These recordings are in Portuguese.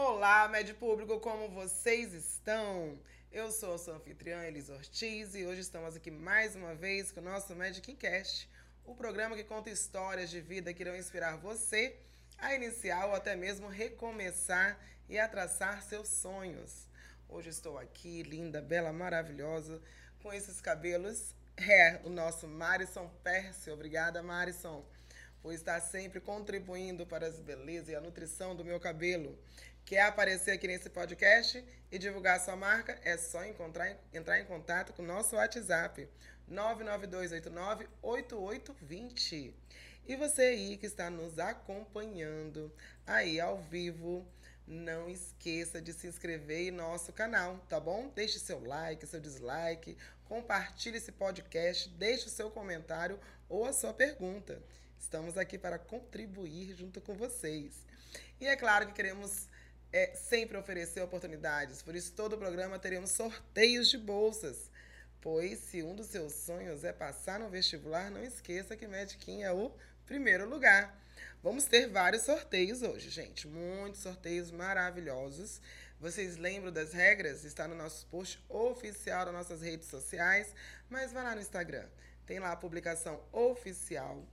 Olá, médio público, como vocês estão? Eu sou a sua anfitriã Elis Ortiz e hoje estamos aqui mais uma vez com o nosso Magic Cast, o programa que conta histórias de vida que irão inspirar você a iniciar ou até mesmo recomeçar e a traçar seus sonhos. Hoje estou aqui, linda, bela, maravilhosa, com esses cabelos. É o nosso Marison Pércio. Obrigada, Marison, por estar sempre contribuindo para as belezas e a nutrição do meu cabelo. Quer aparecer aqui nesse podcast e divulgar sua marca? É só encontrar, entrar em contato com o nosso WhatsApp 992898820. E você aí que está nos acompanhando aí ao vivo, não esqueça de se inscrever em nosso canal, tá bom? Deixe seu like, seu dislike, compartilhe esse podcast, deixe o seu comentário ou a sua pergunta. Estamos aqui para contribuir junto com vocês. E é claro que queremos é, sempre oferecer oportunidades, por isso todo o programa teremos sorteios de bolsas. Pois se um dos seus sonhos é passar no vestibular, não esqueça que Medquim é o primeiro lugar. Vamos ter vários sorteios hoje, gente. Muitos sorteios maravilhosos. Vocês lembram das regras? Está no nosso post oficial das nossas redes sociais. Mas vai lá no Instagram. Tem lá a publicação oficial.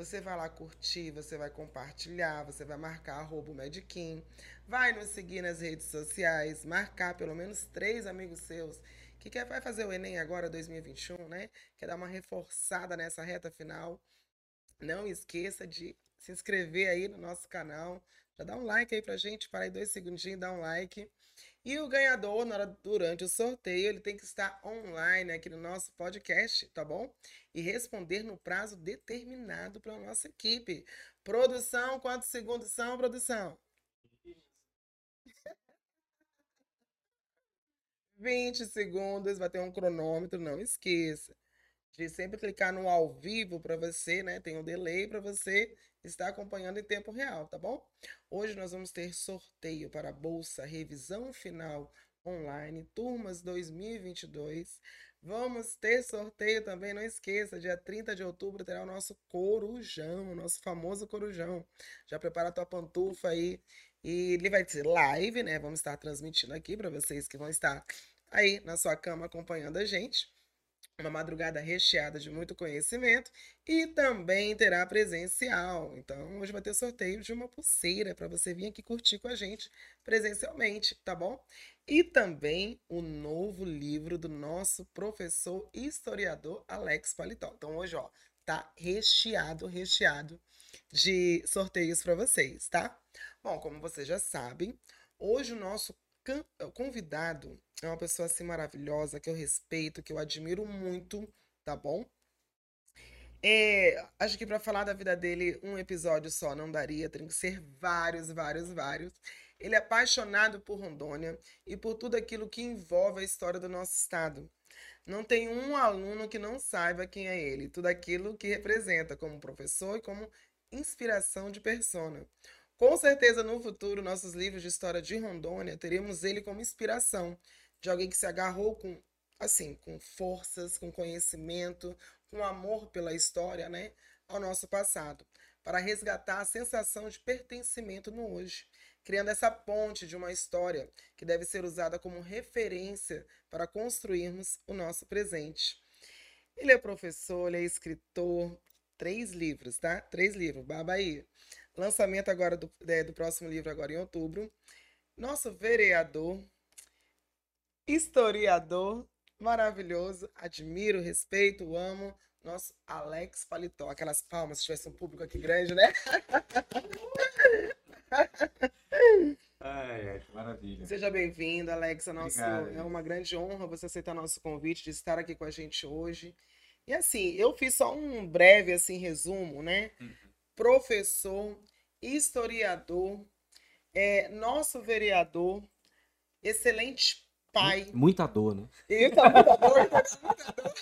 Você vai lá curtir, você vai compartilhar, você vai marcar arroba Mediquim. Vai nos seguir nas redes sociais, marcar pelo menos três amigos seus que quer, vai fazer o Enem agora 2021, né? Quer dar uma reforçada nessa reta final. Não esqueça de se inscrever aí no nosso canal. Já dá um like aí pra gente, para aí dois segundinhos, dá um like. E o ganhador, na hora, durante o sorteio, ele tem que estar online aqui no nosso podcast, tá bom? E responder no prazo determinado pela nossa equipe. Produção, quantos segundos são, produção? 20 segundos, vai ter um cronômetro, não esqueça de sempre clicar no ao vivo para você, né? Tem um delay para você estar acompanhando em tempo real, tá bom? Hoje nós vamos ter sorteio para a Bolsa Revisão Final Online, turmas 2022. Vamos ter sorteio também, não esqueça, dia 30 de outubro terá o nosso corujão, o nosso famoso corujão. Já prepara a tua pantufa aí. E ele vai ser live, né? Vamos estar transmitindo aqui para vocês que vão estar aí na sua cama acompanhando a gente uma madrugada recheada de muito conhecimento e também terá presencial. Então, hoje vai ter sorteio de uma pulseira para você vir aqui curtir com a gente presencialmente, tá bom? E também o novo livro do nosso professor historiador Alex Paletó. Então, hoje, ó, tá recheado, recheado de sorteios para vocês, tá? Bom, como vocês já sabem, hoje o nosso convidado é uma pessoa assim maravilhosa, que eu respeito, que eu admiro muito, tá bom? É, acho que para falar da vida dele, um episódio só não daria, tem que ser vários, vários, vários. Ele é apaixonado por Rondônia e por tudo aquilo que envolve a história do nosso estado. Não tem um aluno que não saiba quem é ele, tudo aquilo que representa como professor e como inspiração de persona. Com certeza, no futuro, nossos livros de história de Rondônia, teremos ele como inspiração de alguém que se agarrou com, assim, com forças, com conhecimento, com amor pela história, né, ao nosso passado, para resgatar a sensação de pertencimento no hoje, criando essa ponte de uma história que deve ser usada como referência para construirmos o nosso presente. Ele é professor, ele é escritor, três livros, tá? Três livros, baba aí. Lançamento agora do, é, do próximo livro, agora em outubro. Nosso vereador, historiador, maravilhoso, admiro, respeito, amo, nosso Alex Paletó. Aquelas palmas, se tivesse um público aqui grande, né? Ai, ai, maravilha. Seja bem-vindo, Alex. É, nosso, é uma grande honra você aceitar nosso convite de estar aqui com a gente hoje. E assim, eu fiz só um breve assim resumo, né? Uhum professor, historiador, é, nosso vereador, excelente pai. Muita dor, né? Eita, muita dor, muita dor.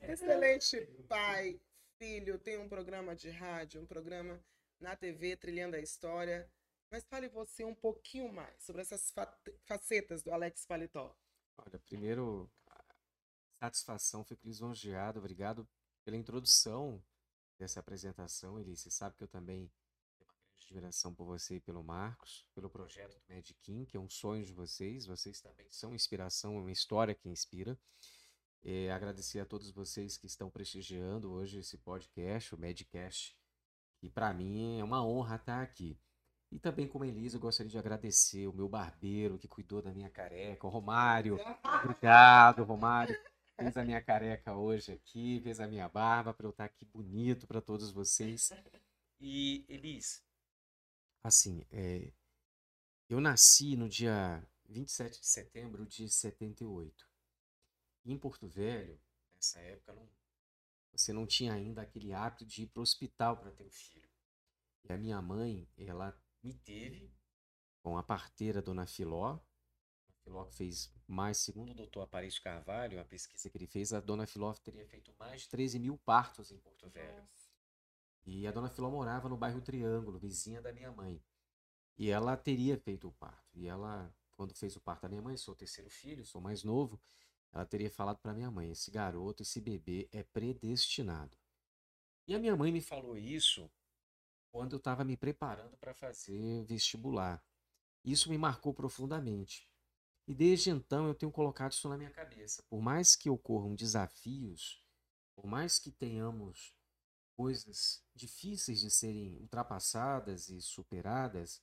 excelente pai, filho, tem um programa de rádio, um programa na TV Trilhando a História. Mas fale você um pouquinho mais sobre essas facetas do Alex Paletó. Olha, primeiro, satisfação, fico lisonjeado, obrigado pela introdução dessa apresentação, Ele Você sabe que eu também tenho uma admiração por você e pelo Marcos, pelo projeto do Mediquim, que é um sonho de vocês. Vocês também são inspiração, é uma história que inspira. É, agradecer a todos vocês que estão prestigiando hoje esse podcast, o Medcast, que para mim é uma honra estar aqui. E também, como Elisa, eu gostaria de agradecer o meu barbeiro que cuidou da minha careca, o Romário. Obrigado, Romário. Fez a minha careca hoje aqui, fez a minha barba para eu estar aqui bonito para todos vocês. E, Elis, assim, é, eu nasci no dia 27 de setembro de 78. Em Porto Velho, nessa época, não, você não tinha ainda aquele hábito de ir para o hospital para ter um filho. E a minha mãe, ela me teve com a parteira Dona Filó. Filó fez mais, segundo o doutor Aparício Carvalho, a pesquisa que ele fez, a Dona Filó teria feito mais de 13 mil partos em Porto Velho. E a Dona Filó morava no bairro Triângulo, vizinha da minha mãe. E ela teria feito o parto. E ela, quando fez o parto da minha mãe, sou o terceiro filho, sou mais novo, ela teria falado para minha mãe: esse garoto, esse bebê é predestinado. E a minha mãe me falou isso quando eu estava me preparando para fazer vestibular. Isso me marcou profundamente. E desde então eu tenho colocado isso na minha cabeça. Por mais que ocorram desafios, por mais que tenhamos coisas difíceis de serem ultrapassadas e superadas,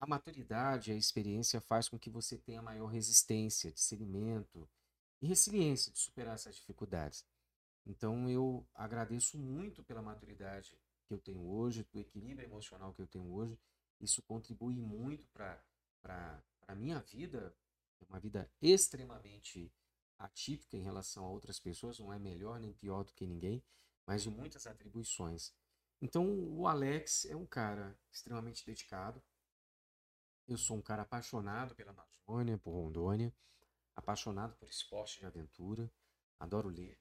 a maturidade, a experiência faz com que você tenha maior resistência, discernimento e resiliência de superar essas dificuldades. Então eu agradeço muito pela maturidade que eu tenho hoje, do equilíbrio emocional que eu tenho hoje. Isso contribui muito para a minha vida, uma vida extremamente atípica em relação a outras pessoas, não é melhor nem pior do que ninguém, mas de muitas atribuições. Então, o Alex é um cara extremamente dedicado. Eu sou um cara apaixonado pela Amazônia, por Rondônia, apaixonado por esporte de aventura, adoro ler,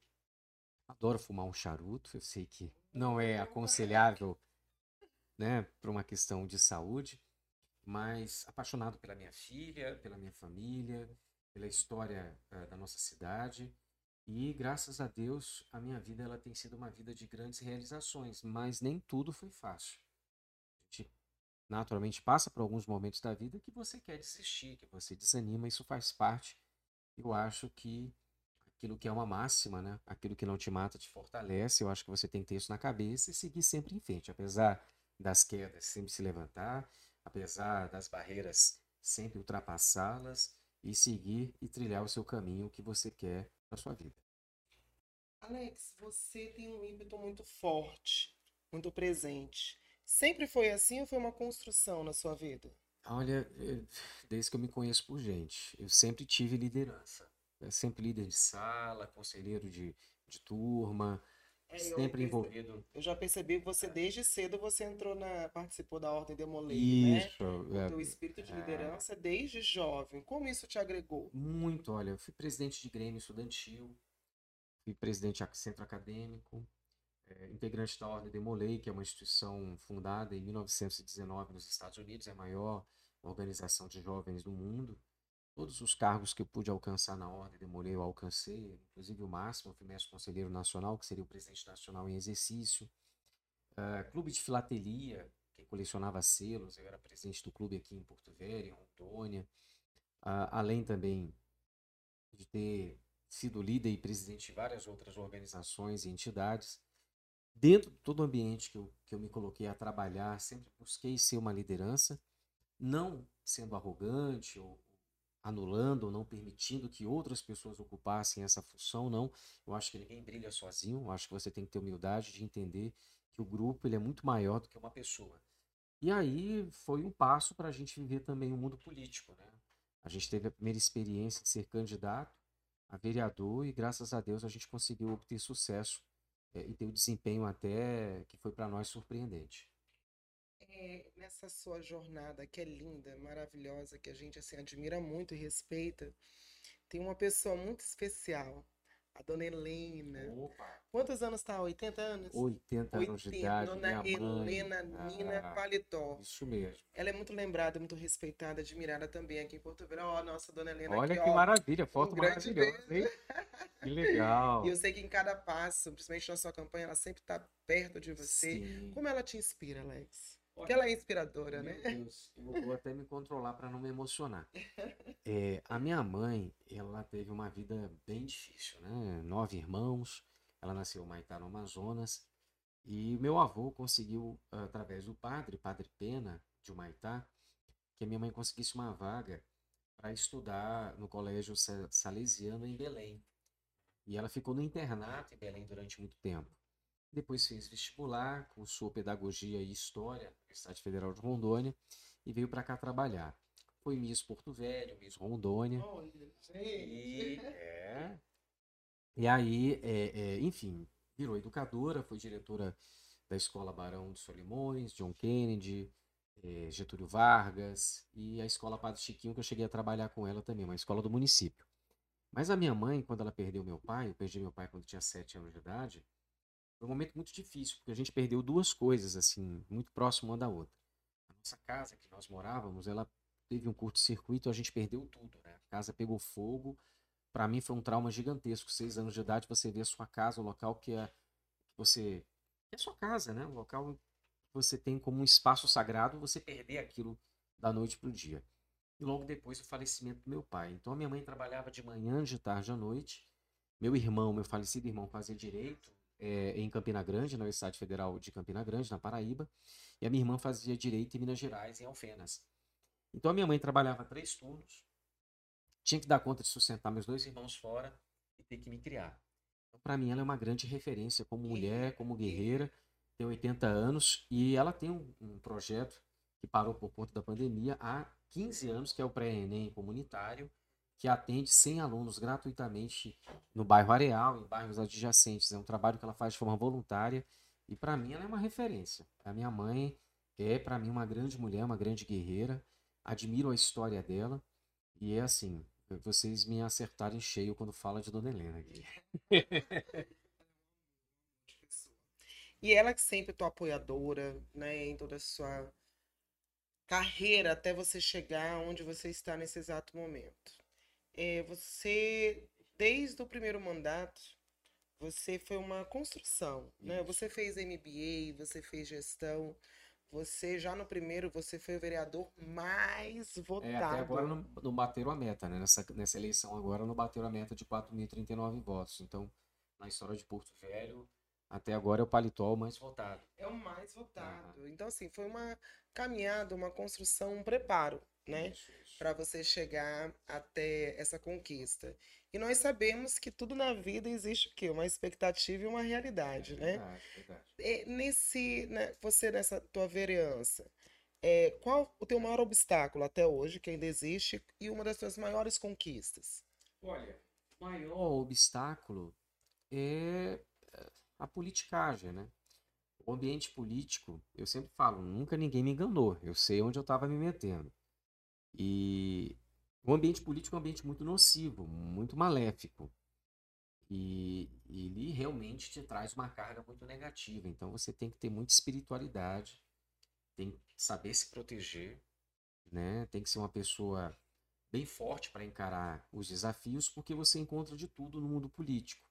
adoro fumar um charuto. Eu sei que não é aconselhável, né, para uma questão de saúde, mas apaixonado pela minha filha, pela minha família, pela história uh, da nossa cidade. E graças a Deus, a minha vida ela tem sido uma vida de grandes realizações, mas nem tudo foi fácil. A gente naturalmente passa por alguns momentos da vida que você quer desistir, que você desanima, isso faz parte. Eu acho que aquilo que é uma máxima, né? Aquilo que não te mata te fortalece. Eu acho que você tem que ter isso na cabeça e seguir sempre em frente, apesar das quedas, sempre se levantar, apesar das barreiras, sempre ultrapassá-las e seguir e trilhar o seu caminho que você quer para sua vida. Alex, você tem um ímpeto muito forte, muito presente. Sempre foi assim ou foi uma construção na sua vida? Olha, eh, desde que eu me conheço por gente, eu sempre tive liderança é sempre líder de sala, conselheiro de, de turma, sempre eu envolvido. Eu já percebi que você desde cedo você entrou na participou da ordem Demolei, isso, né? O é, espírito de é. liderança é, desde jovem. Como isso te agregou? Muito, olha, eu fui presidente de Grêmio estudantil, fui presidente de centro acadêmico, é, integrante da ordem Demolei, que é uma instituição fundada em 1919 nos Estados Unidos, é a maior organização de jovens do mundo. Todos os cargos que eu pude alcançar na ordem demorei, eu alcancei, inclusive o máximo, eu fui mestre conselheiro nacional, que seria o presidente nacional em exercício. Uh, clube de filatelia, que colecionava selos, eu era presidente do clube aqui em Porto Velho, em Rondônia. Uh, além também de ter sido líder e presidente de várias outras organizações e entidades. Dentro de todo o ambiente que eu, que eu me coloquei a trabalhar, sempre busquei ser uma liderança, não sendo arrogante ou, anulando ou não permitindo que outras pessoas ocupassem essa função, não. Eu acho que ninguém brilha sozinho, eu acho que você tem que ter humildade de entender que o grupo ele é muito maior do que uma pessoa. E aí foi um passo para a gente viver também o mundo político. Né? A gente teve a primeira experiência de ser candidato a vereador e graças a Deus a gente conseguiu obter sucesso é, e ter o um desempenho até que foi para nós surpreendente é, nessa sua jornada que é linda, maravilhosa, que a gente assim admira muito e respeita, tem uma pessoa muito especial, a dona Helena. Opa. Quantos anos está? 80 anos? 80 anos 80, de idade. Dona Helena Nina ah, Paletó. Isso mesmo. Ela é muito lembrada, muito respeitada, admirada também aqui em Porto Velho. Ó, oh, nossa dona Helena Olha aqui, que ó, maravilha, foto um maravilhosa, hein? Que legal. e eu sei que em cada passo, principalmente na sua campanha, ela sempre está perto de você. Sim. Como ela te inspira, Alex? Porque ela é inspiradora, Meu né? Deus, eu vou até me controlar para não me emocionar. É, a minha mãe, ela teve uma vida bem difícil, né? Nove irmãos, ela nasceu em Maitá, no Amazonas, e meu avô conseguiu, através do padre, Padre Pena, de Humaitá, que a minha mãe conseguisse uma vaga para estudar no colégio Sa- salesiano em Belém. E ela ficou no internato em Belém durante muito tempo. Depois fez vestibular, cursou pedagogia e história na Universidade Federal de Rondônia e veio para cá trabalhar. Foi Miss Porto Velho, Miss Rondônia. Olha, E, é, e aí, é, é, enfim, virou educadora, foi diretora da Escola Barão de Solimões, John Kennedy, é, Getúlio Vargas e a Escola Padre Chiquinho, que eu cheguei a trabalhar com ela também, uma escola do município. Mas a minha mãe, quando ela perdeu meu pai, eu perdi meu pai quando tinha sete anos de idade, foi um momento muito difícil, porque a gente perdeu duas coisas, assim, muito próximo uma da outra. A nossa casa que nós morávamos, ela teve um curto-circuito, a gente perdeu tudo, né? A casa pegou fogo. Para mim foi um trauma gigantesco. Seis anos de idade, você vê a sua casa, o local que é você é a sua casa, né? O local que você tem como um espaço sagrado, você perder aquilo da noite para o dia. E logo depois o falecimento do meu pai. Então a minha mãe trabalhava de manhã, de tarde à noite. Meu irmão, meu falecido irmão, fazia direito é, em Campina Grande, na Universidade Federal de Campina Grande, na Paraíba. E a minha irmã fazia direito em Minas Gerais, em Alfenas. Então a minha mãe trabalhava três turnos, tinha que dar conta de sustentar meus dois irmãos fora e ter que me criar. Então, para mim, ela é uma grande referência como mulher, como guerreira, tem 80 anos e ela tem um, um projeto que parou por conta da pandemia há 15 anos, que é o Pré-ENEM comunitário, que atende 100 alunos gratuitamente no bairro Areal, em bairros adjacentes. É um trabalho que ela faz de forma voluntária e para mim ela é uma referência. A minha mãe é para mim uma grande mulher, uma grande guerreira. Admiro a história dela e é assim, vocês me acertaram em cheio quando fala de Dona Helena aqui. E ela que sempre é tua apoiadora, né, em toda a sua carreira até você chegar onde você está nesse exato momento. É, você, desde o primeiro mandato, você foi uma construção, né? Isso. Você fez MBA, você fez gestão, você já no primeiro, você foi o vereador mais É, até votado. agora não, não bateram a meta, né? Nessa, nessa eleição agora não bateram a meta de 4.039 votos. Então, na história de Porto Velho, até agora é o paletó o mais votado. É o mais votado. Então, assim, foi uma caminhada, uma construção, um preparo, né? Para você chegar até essa conquista. E nós sabemos que tudo na vida existe o quê? Uma expectativa e uma realidade, né? Verdade, verdade. É, nesse, né, você nessa tua vereança, é, qual o teu maior obstáculo até hoje, que ainda existe, e uma das tuas maiores conquistas? Olha, o maior obstáculo é é, a politicagem, né? O ambiente político, eu sempre falo, nunca ninguém me enganou. Eu sei onde eu estava me metendo. E o ambiente político é um ambiente muito nocivo, muito maléfico. E ele realmente te traz uma carga muito negativa. Então você tem que ter muita espiritualidade, tem que saber se proteger, né? Tem que ser uma pessoa bem forte para encarar os desafios, porque você encontra de tudo no mundo político.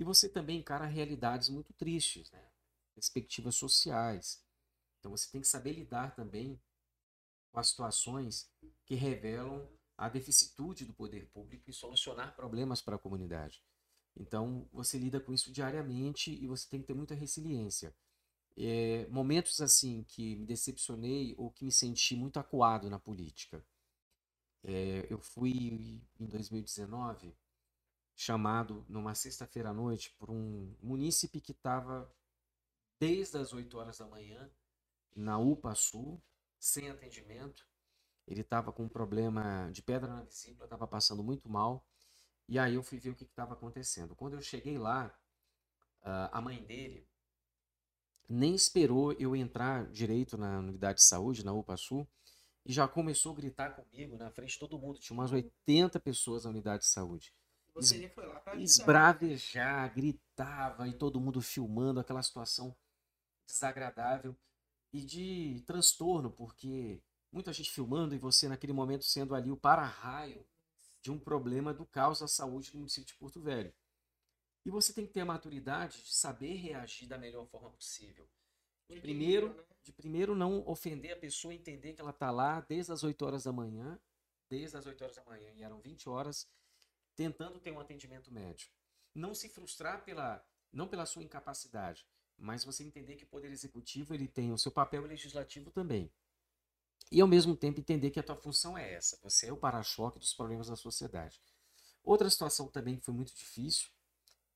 E você também encara realidades muito tristes, né? Perspectivas sociais. Então você tem que saber lidar também com as situações que revelam a deficitude do poder público e solucionar problemas para a comunidade. Então você lida com isso diariamente e você tem que ter muita resiliência. É, momentos assim que me decepcionei ou que me senti muito acuado na política. É, eu fui em 2019 chamado numa sexta-feira à noite por um munícipe que estava desde as 8 horas da manhã na UPA Sul, sem atendimento. Ele estava com um problema de pedra na vesícula, estava passando muito mal. E aí eu fui ver o que estava acontecendo. Quando eu cheguei lá, ah, a mãe dele nem esperou eu entrar direito na unidade de saúde, na UPA Sul, e já começou a gritar comigo na frente de todo mundo. Tinha umas 80 pessoas na unidade de saúde. Você para Esbravejar, gritava e todo mundo filmando aquela situação desagradável e de transtorno, porque muita gente filmando e você naquele momento sendo ali o para-raio de um problema do caos à saúde do município de Porto Velho. E você tem que ter a maturidade de saber reagir da melhor forma possível. Primeiro, de primeiro não ofender a pessoa, entender que ela está lá desde as 8 horas da manhã, desde as 8 horas da manhã, e eram 20 horas, tentando ter um atendimento médico. Não se frustrar pela, não pela sua incapacidade, mas você entender que o poder executivo ele tem o seu papel legislativo também. E ao mesmo tempo entender que a tua função é essa, você é o para-choque dos problemas da sociedade. Outra situação também que foi muito difícil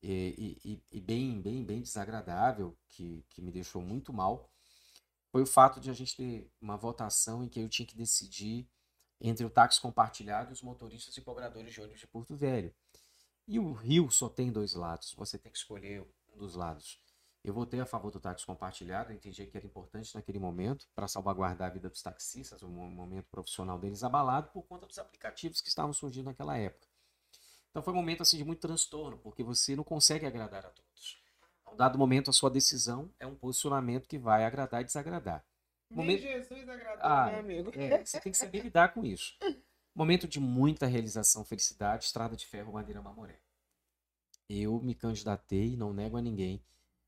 e, e, e, bem, bem, bem desagradável, que, que me deixou muito mal, foi o fato de a gente ter uma votação em que eu tinha que decidir entre o táxi compartilhado e os motoristas e cobradores de ônibus de Porto Velho. E o Rio só tem dois lados, você tem que escolher um dos lados. Eu votei a favor do táxi compartilhado, entendi que era importante naquele momento para salvaguardar a vida dos taxistas, o momento profissional deles abalado por conta dos aplicativos que estavam surgindo naquela época. Então foi um momento assim de muito transtorno, porque você não consegue agradar a todos. A um dado momento a sua decisão é um posicionamento que vai agradar e desagradar. Momento... Jesus agradou, ah, né, amigo? É, você tem que saber lidar com isso. Momento de muita realização, felicidade, Estrada de Ferro, Madeira Mamoré. Eu me candidatei, não nego a ninguém,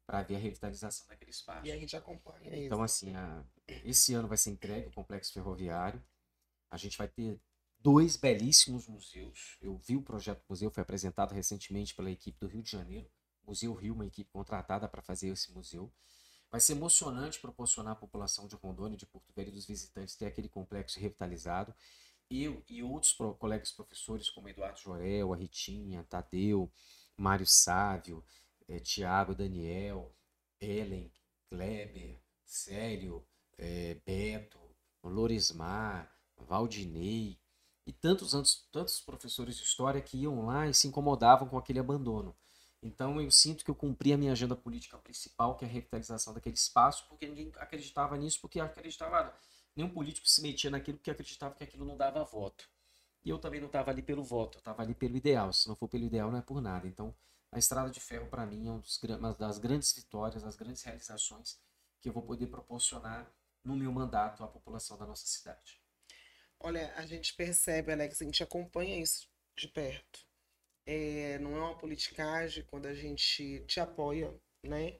para ver a revitalização daquele espaço. E a gente acompanha isso. Então, assim, a, esse ano vai ser entregue o complexo ferroviário. A gente vai ter dois belíssimos museus. Eu vi o projeto do museu, foi apresentado recentemente pela equipe do Rio de Janeiro. Museu Rio, uma equipe contratada para fazer esse museu. Vai ser emocionante proporcionar à população de Rondônia, de Porto Velho e dos visitantes ter aquele complexo revitalizado. Eu e outros pro, colegas professores, como Eduardo Jorel, a Ritinha, Tadeu, Mário Sávio, é, Tiago, Daniel, Ellen, Kleber, Célio, é, Beto, Loresmar, Valdinei e tantos, tantos professores de história que iam lá e se incomodavam com aquele abandono. Então eu sinto que eu cumpri a minha agenda política principal, que é a revitalização daquele espaço, porque ninguém acreditava nisso, porque acreditava nenhum político se metia naquilo porque acreditava que aquilo não dava voto. E eu também não estava ali pelo voto, eu estava ali pelo ideal. Se não for pelo ideal, não é por nada. Então, a Estrada de Ferro, para mim, é um dos, uma das grandes vitórias, das grandes realizações que eu vou poder proporcionar no meu mandato à população da nossa cidade. Olha, a gente percebe, Alex, a gente acompanha isso de perto. É, não é uma politicagem quando a gente te apoia, né?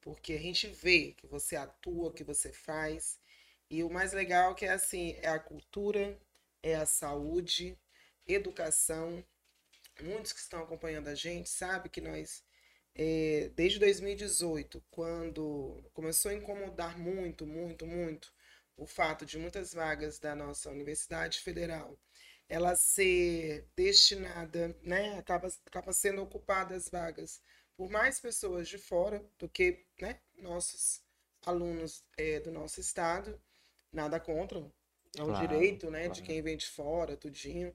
Porque a gente vê que você atua, que você faz. E o mais legal é que é assim, é a cultura, é a saúde, educação, muitos que estão acompanhando a gente sabem que nós, é, desde 2018, quando começou a incomodar muito, muito, muito o fato de muitas vagas da nossa Universidade Federal ela ser destinada, né, acaba, acaba sendo ocupadas vagas por mais pessoas de fora do que né, nossos alunos é, do nosso estado. Nada contra, é um claro, direito né, claro. de quem vem de fora, tudinho.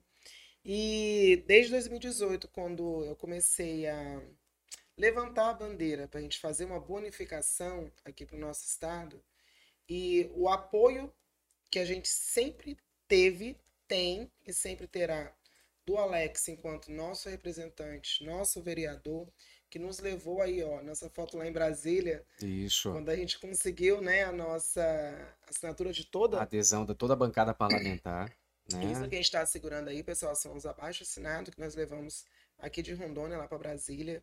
E desde 2018, quando eu comecei a levantar a bandeira para a gente fazer uma bonificação aqui para o nosso estado, e o apoio que a gente sempre teve, tem e sempre terá do Alex enquanto nosso representante, nosso vereador, que nos levou aí, ó, nossa foto lá em Brasília. Isso. Quando a gente conseguiu, né, a nossa assinatura de toda a adesão de toda a bancada parlamentar. Né? Isso que a gente está segurando aí, pessoal, são os abaixo assinados que nós levamos aqui de Rondônia lá para Brasília.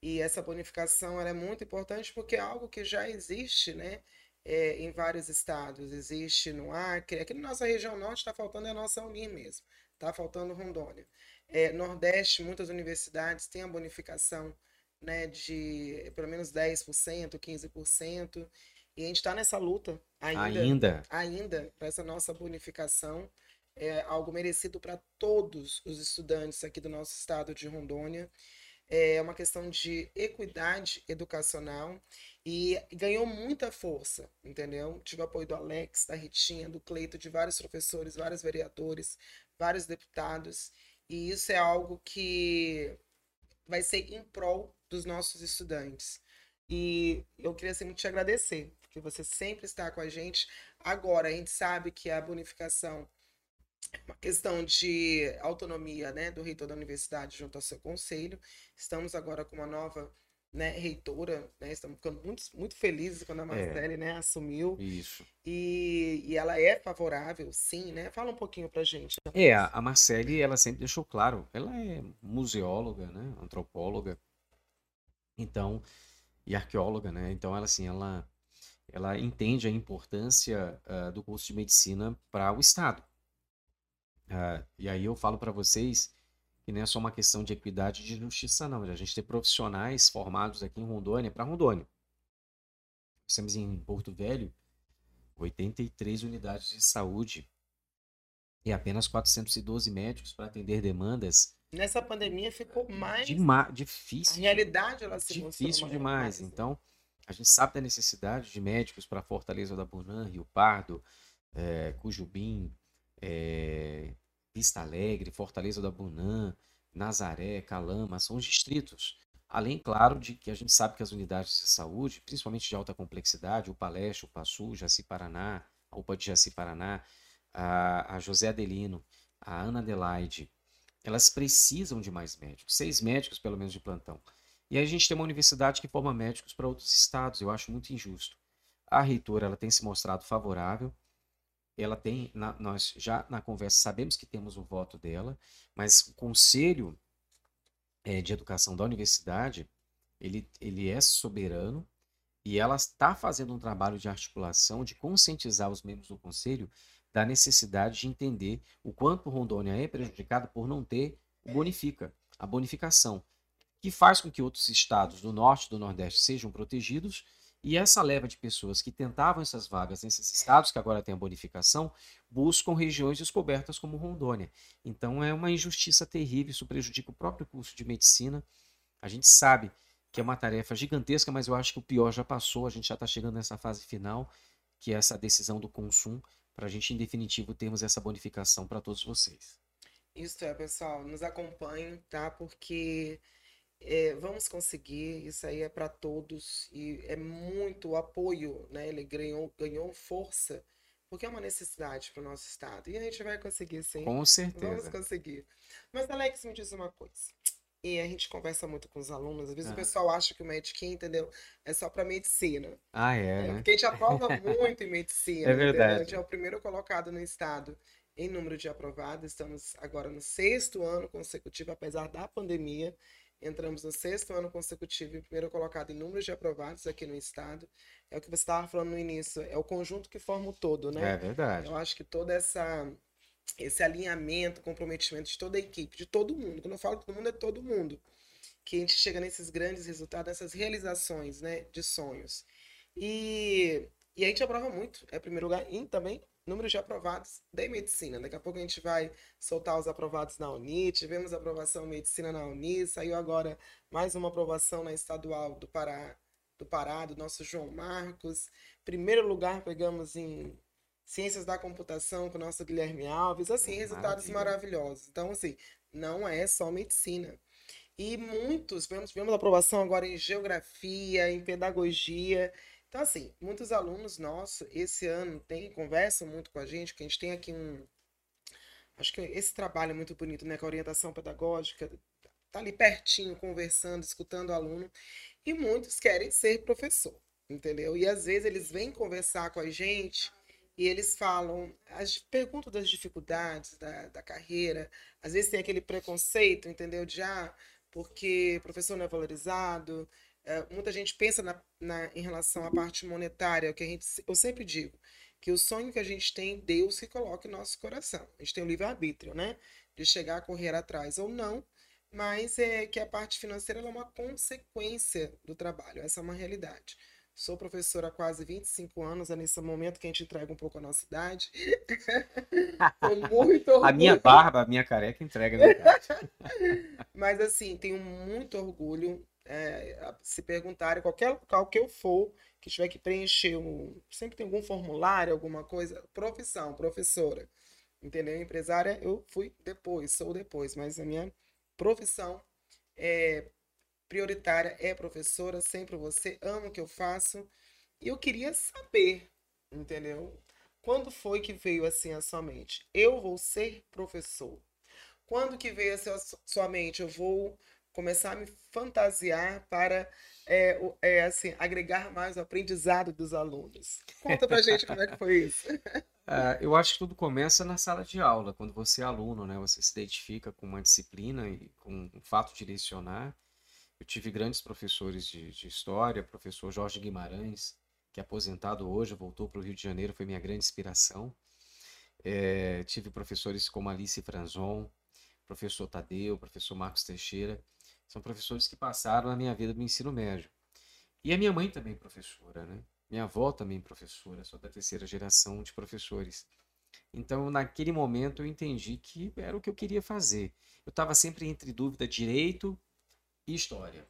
E essa bonificação é muito importante porque é algo que já existe, né? É, em vários estados. Existe no Acre. Aqui na nossa região norte está faltando é a nossa Unir mesmo. Está faltando Rondônia. É, Nordeste, muitas universidades têm a bonificação né, de pelo menos 10%, 15%. E a gente está nessa luta ainda. Ainda. Ainda, para essa nossa bonificação é algo merecido para todos os estudantes aqui do nosso estado de Rondônia. É uma questão de equidade educacional e ganhou muita força, entendeu? Tive apoio do Alex, da Ritinha, do Cleito, de vários professores, vários vereadores, vários deputados, e isso é algo que vai ser em prol dos nossos estudantes. E eu queria assim, muito te agradecer, porque você sempre está com a gente. Agora, a gente sabe que a bonificação uma questão de autonomia né, do reitor da universidade junto ao seu conselho. Estamos agora com uma nova né, reitora, né, estamos ficando muito, muito felizes quando a é. Marcele é, né, assumiu. Isso. E, e ela é favorável, sim, né? Fala um pouquinho pra gente. É, a, a Marcele, ela sempre deixou claro, ela é museóloga, né, antropóloga, então, e arqueóloga, né, então ela, assim, ela ela entende a importância uh, do curso de medicina para o Estado. Uh, e aí eu falo para vocês que não é só uma questão de equidade e de justiça, não. A gente tem profissionais formados aqui em Rondônia para Rondônia. Nós temos em Porto Velho 83 unidades de saúde e apenas 412 médicos para atender demandas. Nessa pandemia ficou mais difícil. A realidade ela se difícil demais. Então, a gente sabe da necessidade de médicos para Fortaleza da Bunã, Rio Pardo, é, Cujubim, é, Vista Alegre, Fortaleza da Bunã, Nazaré, Calama, são os distritos. Além, claro, de que a gente sabe que as unidades de saúde, principalmente de alta complexidade, o Palestra, o Passu, Jaci Paraná, a UPA de Jaci Paraná, a, a José Adelino, a Ana Adelaide, elas precisam de mais médicos, seis médicos pelo menos de plantão. E aí a gente tem uma universidade que forma médicos para outros estados. Eu acho muito injusto. A reitora ela tem se mostrado favorável. Ela tem, na, nós já na conversa sabemos que temos o voto dela, mas o conselho é, de educação da universidade ele, ele é soberano e ela está fazendo um trabalho de articulação, de conscientizar os membros do conselho da necessidade de entender o quanto Rondônia é prejudicada por não ter o bonifica, a bonificação que faz com que outros estados do norte e do nordeste sejam protegidos e essa leva de pessoas que tentavam essas vagas nesses estados que agora têm a bonificação buscam regiões descobertas como Rondônia. Então é uma injustiça terrível, isso prejudica o próprio curso de medicina. A gente sabe que é uma tarefa gigantesca, mas eu acho que o pior já passou, a gente já está chegando nessa fase final, que é essa decisão do consumo, para a gente, em definitivo, termos essa bonificação para todos vocês. Isso é, pessoal, nos acompanhem, tá? Porque é, vamos conseguir, isso aí é para todos e é muito apoio, né? Ele ganhou, ganhou força, porque é uma necessidade para o nosso estado. E a gente vai conseguir, sim. Com certeza. Vamos conseguir. Mas, Alex, me diz uma coisa. E a gente conversa muito com os alunos. Às vezes ah. o pessoal acha que o Medic, entendeu? É só para medicina. Ah, é, é, né? Porque a gente aprova muito em medicina. É verdade. A gente é o primeiro colocado no estado em número de aprovados. Estamos agora no sexto ano consecutivo, apesar da pandemia. Entramos no sexto ano consecutivo e primeiro colocado em números de aprovados aqui no estado. É o que você estava falando no início, é o conjunto que forma o todo, né? É verdade. Eu acho que toda essa esse alinhamento, comprometimento de toda a equipe, de todo mundo. Quando eu falo todo mundo, é todo mundo. Que a gente chega nesses grandes resultados, nessas realizações, né, de sonhos. E, e a gente aprova muito, é primeiro lugar, e também números de aprovados de medicina. Daqui a pouco a gente vai soltar os aprovados na Uni, tivemos aprovação em medicina na Uni, saiu agora mais uma aprovação na estadual do Pará, do Pará, do nosso João Marcos. Primeiro lugar pegamos em ciências da computação com o nosso Guilherme Alves, assim, resultados Maravilha. maravilhosos. Então, assim, não é só medicina. E muitos, tivemos, tivemos aprovação agora em geografia, em pedagogia. Então, assim, muitos alunos nossos, esse ano, tem, conversam muito com a gente, que a gente tem aqui um. Acho que esse trabalho é muito bonito, né? Com a orientação pedagógica, tá ali pertinho, conversando, escutando o aluno. E muitos querem ser professor, entendeu? E às vezes eles vêm conversar com a gente e eles falam, as, perguntam das dificuldades da, da carreira. Às vezes tem aquele preconceito, entendeu? De ah, porque professor não é valorizado, é, muita gente pensa na, na, em relação à parte monetária, que a gente, eu sempre digo que o sonho que a gente tem, Deus que coloca em nosso coração. A gente tem o livre-arbítrio, né? De chegar a correr atrás ou não, mas é que a parte financeira é uma consequência do trabalho, essa é uma realidade. Sou professora há quase 25 anos, é nesse momento que a gente entrega um pouco a nossa idade. muito orgulho. A minha barba, a minha careca entrega a idade. Mas assim, tenho muito orgulho é, se perguntarem, qualquer local que eu for, que tiver que preencher, um, sempre tem algum formulário, alguma coisa, profissão, professora, entendeu? Empresária, eu fui depois, sou depois, mas a minha profissão é prioritária é professora, sempre você, amo o que eu faço, e eu queria saber, entendeu? Quando foi que veio assim a sua mente? Eu vou ser professor. Quando que veio a sua mente? Eu vou começar a me fantasiar para é, é, assim, agregar mais o aprendizado dos alunos. Conta pra gente como é que foi isso. Uh, eu acho que tudo começa na sala de aula, quando você é aluno, né? Você se identifica com uma disciplina e com o fato de lecionar. Eu tive grandes professores de, de história, professor Jorge Guimarães, que é aposentado hoje, voltou para o Rio de Janeiro, foi minha grande inspiração. É, tive professores como Alice Franzon, professor Tadeu, professor Marcos Teixeira. São professores que passaram na minha vida do ensino médio. E a minha mãe também professora, né? Minha avó também professora, sou da terceira geração de professores. Então, naquele momento, eu entendi que era o que eu queria fazer. Eu estava sempre entre dúvida direito e história.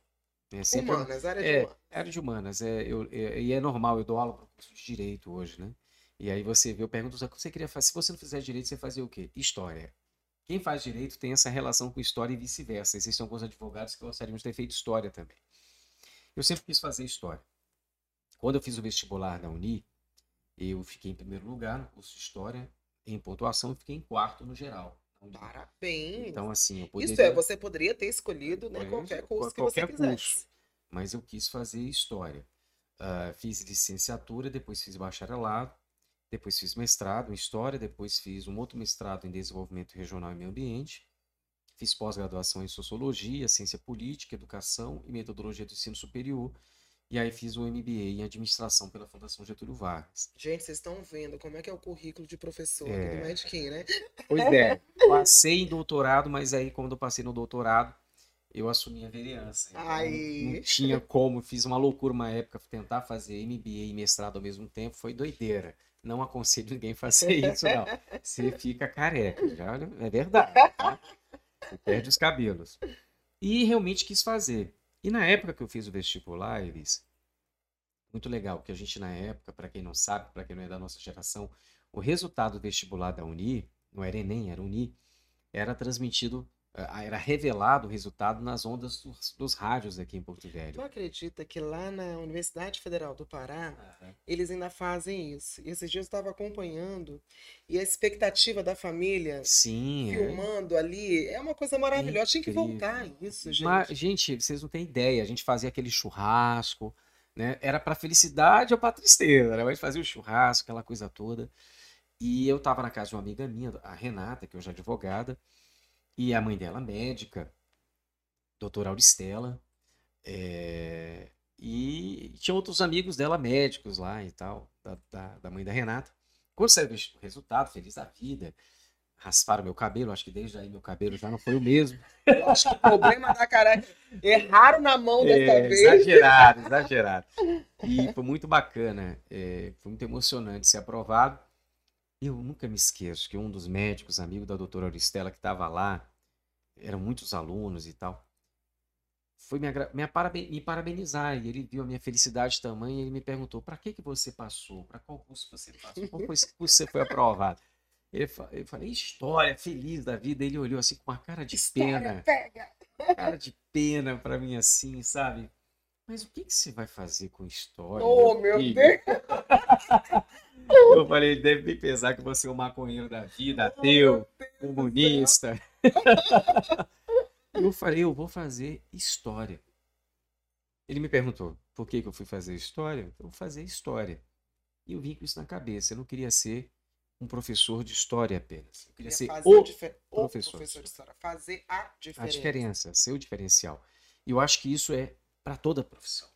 É sempre, humanas, área de é, humanas. Área de humanas. É, eu, é, e é normal, eu dou aula para curso de direito hoje, né? E aí você vê, eu pergunto, você queria fazer? Se você não fizer direito, você fazia o quê? História. Quem faz direito tem essa relação com história e vice-versa. Existem alguns advogados que gostariam de ter feito história também. Eu sempre quis fazer história. Quando eu fiz o vestibular da Uni, eu fiquei em primeiro lugar no curso de história, em pontuação, e fiquei em quarto no geral. Parabéns! Então, assim, eu poderia... Isso é, você poderia ter escolhido né, qualquer curso que qualquer você quisesse. Curso, mas eu quis fazer história. Uh, fiz licenciatura, depois fiz bacharelado, depois fiz mestrado em história, depois fiz um outro mestrado em desenvolvimento regional e meio ambiente, fiz pós-graduação em sociologia, ciência política, educação e metodologia do ensino superior e aí fiz o MBA em administração pela Fundação Getúlio Vargas. Gente, vocês estão vendo como é que é o currículo de professor é... aqui do Medquim, né? Pois é. Passei em doutorado, mas aí quando eu passei no doutorado, eu assumi a vereança. Então Ai. Não tinha como, fiz uma loucura uma época, tentar fazer MBA e mestrado ao mesmo tempo, foi doideira. Não aconselho ninguém fazer isso, não. Você fica careca, já é verdade. Tá? Você perde os cabelos. E realmente quis fazer. E na época que eu fiz o vestibular, Elis, muito legal, que a gente na época, para quem não sabe, para quem não é da nossa geração, o resultado do vestibular da Uni, não era Enem, era Uni, era transmitido era revelado o resultado nas ondas dos, dos, rádios aqui em Porto Velho. Tu acredita que lá na Universidade Federal do Pará, uhum. eles ainda fazem isso? E esses dias eu estava acompanhando e a expectativa da família Sim, é. filmando é. ali é uma coisa maravilhosa. Tinha que voltar isso, gente. Mas, gente, vocês não têm ideia. A gente fazia aquele churrasco, né? Era para felicidade ou para tristeza, né? Mas fazia o churrasco, aquela coisa toda. E eu estava na casa de uma amiga minha, a Renata, que hoje é advogada. E a mãe dela, médica, doutora Auristela. É... E tinha outros amigos dela, médicos lá e tal, da, da, da mãe da Renata. Quando saiu o resultado, feliz da vida, rasparam meu cabelo, acho que desde aí meu cabelo já não foi o mesmo. Eu acho que o problema da cara erraram na mão dessa é, vez. Exagerado, exagerado. E foi muito bacana, é, foi muito emocionante ser aprovado. Eu nunca me esqueço que um dos médicos, amigo da doutora Auristela, que estava lá, eram muitos alunos e tal, foi me, me, paraben me, parabenizar. E ele viu a minha felicidade tamanha e ele me perguntou: para que, que você passou? Para qual curso você passou? Qual curso você foi aprovado? Ele, eu falei: história, feliz da vida. Ele olhou assim com uma cara de história, pena. Pega. Cara de pena para mim, assim, sabe? Mas o que, que você vai fazer com história? Oh, meu, meu Deus! Eu falei, ele deve pensar que você é um maconheiro da vida, ateu, comunista. Eu falei, eu vou fazer história. Ele me perguntou, por que, que eu fui fazer história? Eu vou fazer história. E eu vim com isso na cabeça. Eu não queria ser um professor de história apenas. Eu queria, ser o, professor. professor. de história. Fazer a diferença. A diferença, ser o diferencial. E eu acho que isso é para toda profissão.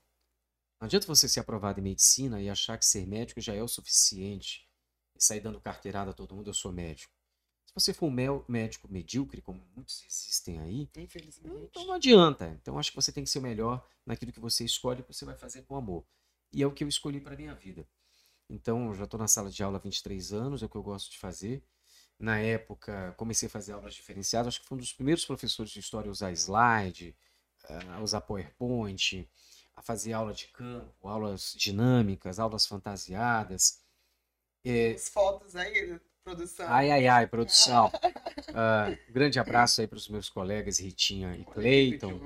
Não adianta você ser aprovado em medicina e achar que ser médico já é o suficiente e sair dando carteirada a todo mundo, eu sou médico. Se você for um médico medíocre, como muitos existem aí, Infelizmente. então não adianta. Então acho que você tem que ser o melhor naquilo que você escolhe, que você vai fazer com amor. E é o que eu escolhi para minha vida. Então, eu já estou na sala de aula há 23 anos, é o que eu gosto de fazer. Na época, comecei a fazer aulas diferenciadas. Acho que foi um dos primeiros professores de história a usar slide, a usar PowerPoint, a fazer aula de campo, aulas dinâmicas, aulas fantasiadas. É... As fotos aí, produção. Ai, ai, ai, produção. uh, grande abraço aí para os meus colegas Ritinha e Cleiton.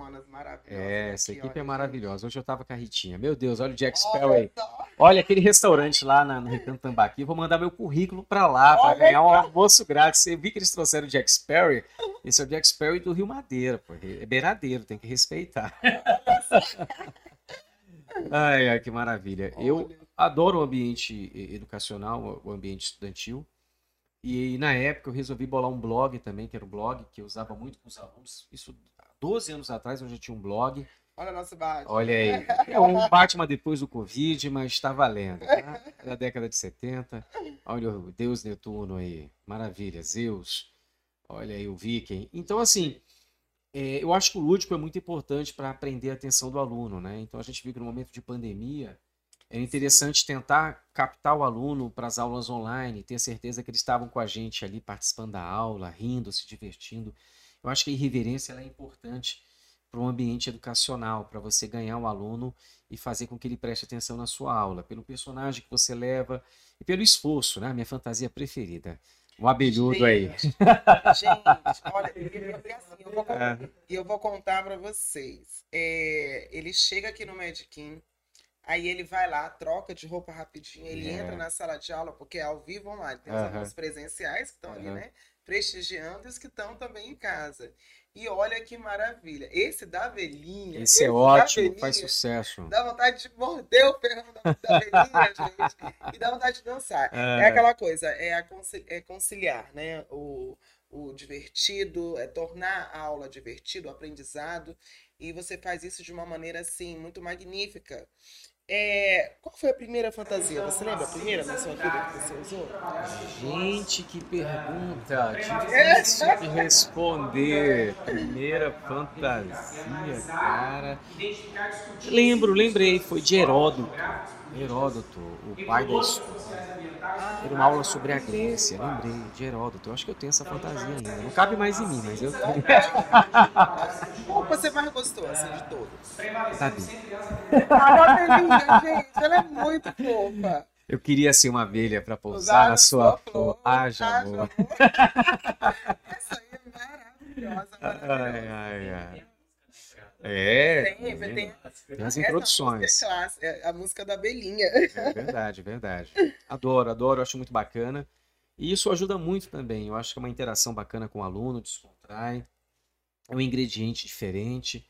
É, essa equipe olha, é maravilhosa. Hoje eu estava com a Ritinha. Meu Deus, olha o Jack Sparrow aí. Olha aquele restaurante lá na, no Recanto Tambaqui. Vou mandar meu currículo para lá para ganhar um almoço grátis. Você viu que eles trouxeram o Jack Sparrow? Esse é o Jack Sparrow do Rio Madeira, pô. É beiradeiro, tem que respeitar. Ai, ai, que maravilha. Eu adoro o ambiente educacional, o ambiente estudantil. E na época eu resolvi bolar um blog também, que era um blog que eu usava muito com os alunos. Isso há 12 anos atrás eu já tinha um blog Olha nosso Batman. Olha aí. É um Batman depois do Covid, mas está valendo. Tá? Da década de 70. Olha o Deus Netuno aí. Maravilha. Zeus. Olha aí o Viking. Então, assim, é, eu acho que o lúdico é muito importante para aprender a atenção do aluno, né? Então, a gente viu que no momento de pandemia, é interessante tentar captar o aluno para as aulas online, ter certeza que eles estavam com a gente ali participando da aula, rindo, se divertindo. Eu acho que a irreverência é importante para um ambiente educacional, para você ganhar o aluno e fazer com que ele preste atenção na sua aula, pelo personagem que você leva e pelo esforço, né? Minha fantasia preferida. Um abelhudo gente, aí. Gente, olha, assim, eu vou, é. eu vou contar para vocês. É, ele chega aqui no Medicin, aí ele vai lá, troca de roupa rapidinho, ele é. entra na sala de aula, porque é ao vivo online. Tem os alunos presenciais que estão ali, né? Prestigiando e os que estão também em casa. E olha que maravilha. Esse da velhinha. Esse, esse é ótimo, velhinha, faz sucesso. Dá vontade de morder o ferrão da, velhinha, gente. E dá vontade de dançar. É, é aquela coisa, é, é conciliar, né? O, o divertido, é tornar a aula divertido, o aprendizado. E você faz isso de uma maneira, assim, muito magnífica. É, qual foi a primeira fantasia? Você lembra a primeira na sua vida que você usou? Gente, que pergunta! Difícil de responder. Primeira fantasia, cara. Lembro, lembrei, foi de Heródoto. Heródoto, o pai da história. Era uma aula sobre a Grécia, lembrei, de Heródoto. Eu acho que eu tenho essa fantasia ainda. Não cabe mais em mim, mas eu tenho. Qual você mais gostou, assim, de todos? Sabe? Ah, gente, ela é muito fofa. Eu queria ser uma abelha para pousar na sua flor. Haja amor. Essa aí é maravilhosa, maravilhosa. Ai, ai, ai. É. Tem, tem, tem as introduções. Classe, é a música da Belinha. É verdade, verdade. Adoro, adoro, acho muito bacana. E isso ajuda muito também. Eu acho que é uma interação bacana com o aluno, descontrai. É um ingrediente diferente.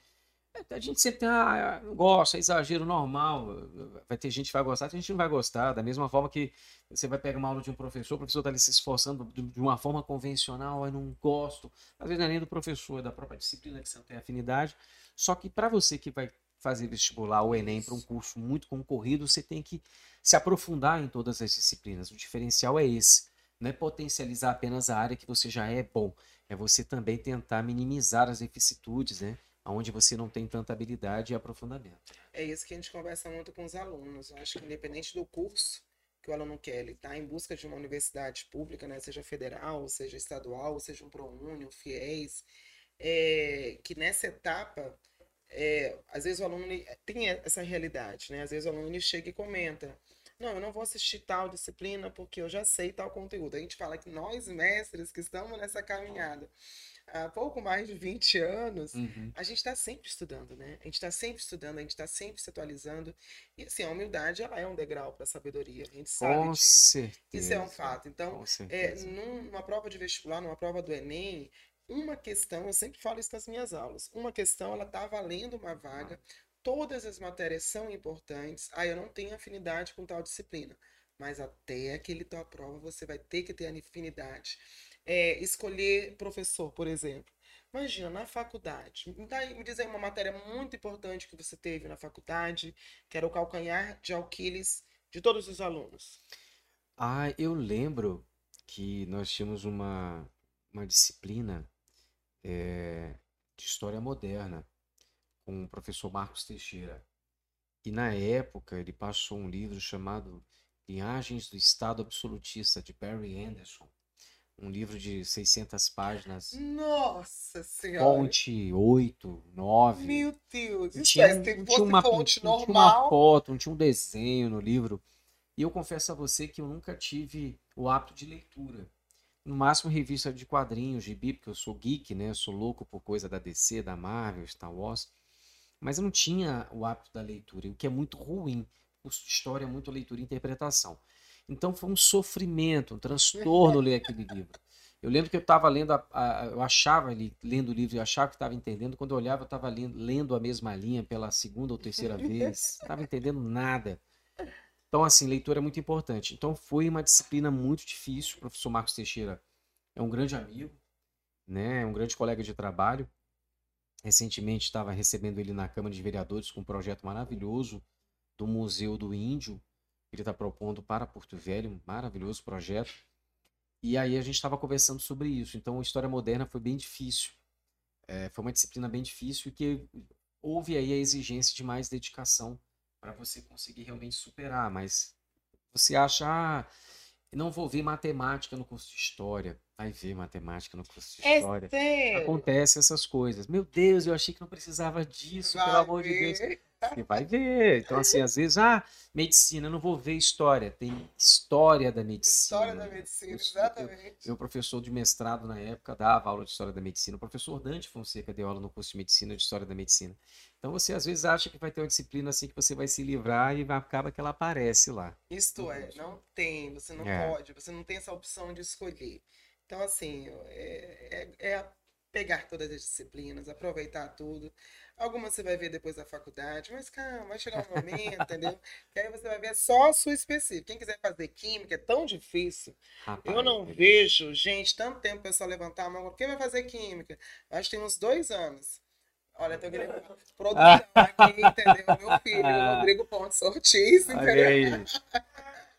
É, a gente sempre tem, ah, gosta, é exagero normal. Vai ter gente que vai gostar, tem gente que não vai gostar. Da mesma forma que você vai pegar uma aula de um professor, o professor está ali se esforçando de uma forma convencional, eu não gosto. Às vezes não é nem do professor, é da própria disciplina que você não tem afinidade. Só que para você que vai fazer vestibular ou Enem para um curso muito concorrido, você tem que se aprofundar em todas as disciplinas. O diferencial é esse. Não é potencializar apenas a área que você já é bom. É você também tentar minimizar as vicissitudes, né? Onde você não tem tanta habilidade e aprofundamento. É isso que a gente conversa muito com os alunos. Eu acho que independente do curso que o aluno quer, ele está em busca de uma universidade pública, né? seja federal, seja estadual, seja um ProUni, um FIES, é, que nessa etapa é, às vezes o aluno tem essa realidade, né? Às vezes o aluno chega e comenta: Não, eu não vou assistir tal disciplina porque eu já sei tal conteúdo. A gente fala que nós, mestres, que estamos nessa caminhada há pouco mais de 20 anos, uhum. a gente está sempre estudando, né? A gente está sempre estudando, a gente está sempre se atualizando. E assim, a humildade ela é um degrau para a sabedoria. A gente sabe Com disso. Certeza. Isso é um fato. Então, é, numa prova de vestibular, numa prova do Enem, uma questão, eu sempre falo isso nas minhas aulas, uma questão ela está valendo uma vaga, todas as matérias são importantes, aí eu não tenho afinidade com tal disciplina, mas até aquele tua prova você vai ter que ter afinidade. É, escolher professor, por exemplo. Imagina, na faculdade, dá, me diz aí uma matéria muito importante que você teve na faculdade, que era o calcanhar de Alquiles de todos os alunos. Ah, eu lembro que nós tínhamos uma, uma disciplina é, de História Moderna com o professor Marcos Teixeira. E na época ele passou um livro chamado Linhagens do Estado Absolutista, de Barry Anderson. Um livro de 600 páginas. Nossa Senhora! Fonte 8, 9. Meu Deus! Isso tinha, é, tinha uma, fonte normal. Tinha uma foto, não tinha um desenho no livro. E eu confesso a você que eu nunca tive o hábito de leitura no máximo revista de quadrinhos, gibi, porque eu sou geek, né? Eu sou louco por coisa da DC, da Marvel, Star Wars. Mas eu não tinha o hábito da leitura, o que é muito ruim. História é muito leitura e interpretação. Então foi um sofrimento, um transtorno ler aquele livro. Eu lembro que eu estava lendo, a, a, eu achava ali, lendo o livro, eu achava que estava entendendo. Quando eu olhava, eu estava lendo, lendo a mesma linha pela segunda ou terceira vez. Não estava entendendo nada. Então, assim, leitura é muito importante. Então, foi uma disciplina muito difícil. O professor Marcos Teixeira é um grande amigo, né? É um grande colega de trabalho. Recentemente estava recebendo ele na Câmara de Vereadores com um projeto maravilhoso do Museu do Índio, que ele está propondo para Porto Velho, um maravilhoso projeto. E aí a gente estava conversando sobre isso. Então, a história moderna foi bem difícil. É, foi uma disciplina bem difícil e que houve aí a exigência de mais dedicação para você conseguir realmente superar. Mas você acha, ah, não vou ver matemática no curso de história. Vai ver matemática no curso de É história. sério? Acontece essas coisas. Meu Deus, eu achei que não precisava disso, pelo Vai amor de Deus. Você vai ver. Então, assim, às vezes, ah, medicina, eu não vou ver história. Tem história da medicina. História da medicina, Eu- exatamente. Meu professor de mestrado na época dava aula de história da medicina. O professor Dante Fonseca deu aula no curso de medicina de história da medicina. Então você às vezes acha que vai ter uma disciplina assim que você vai se livrar e vai- acaba que ela aparece lá. Isto é, não tem, você não É. pode, você não tem essa opção de escolher. Então, assim, é, é, é pegar todas as disciplinas, aproveitar tudo. Algumas você vai ver depois da faculdade, mas calma, vai chegar um momento, entendeu? Que aí você vai ver só a sua específica. Quem quiser fazer química é tão difícil. Rapaz, Eu não ele- vejo, gente, tanto tempo o pessoal levantar a mão. Quem vai fazer química? Acho que tem uns dois anos. Olha, tô querendo produção aqui, entendeu? Meu filho, Rodrigo Pontes Ortiz, Olha entendeu? aí.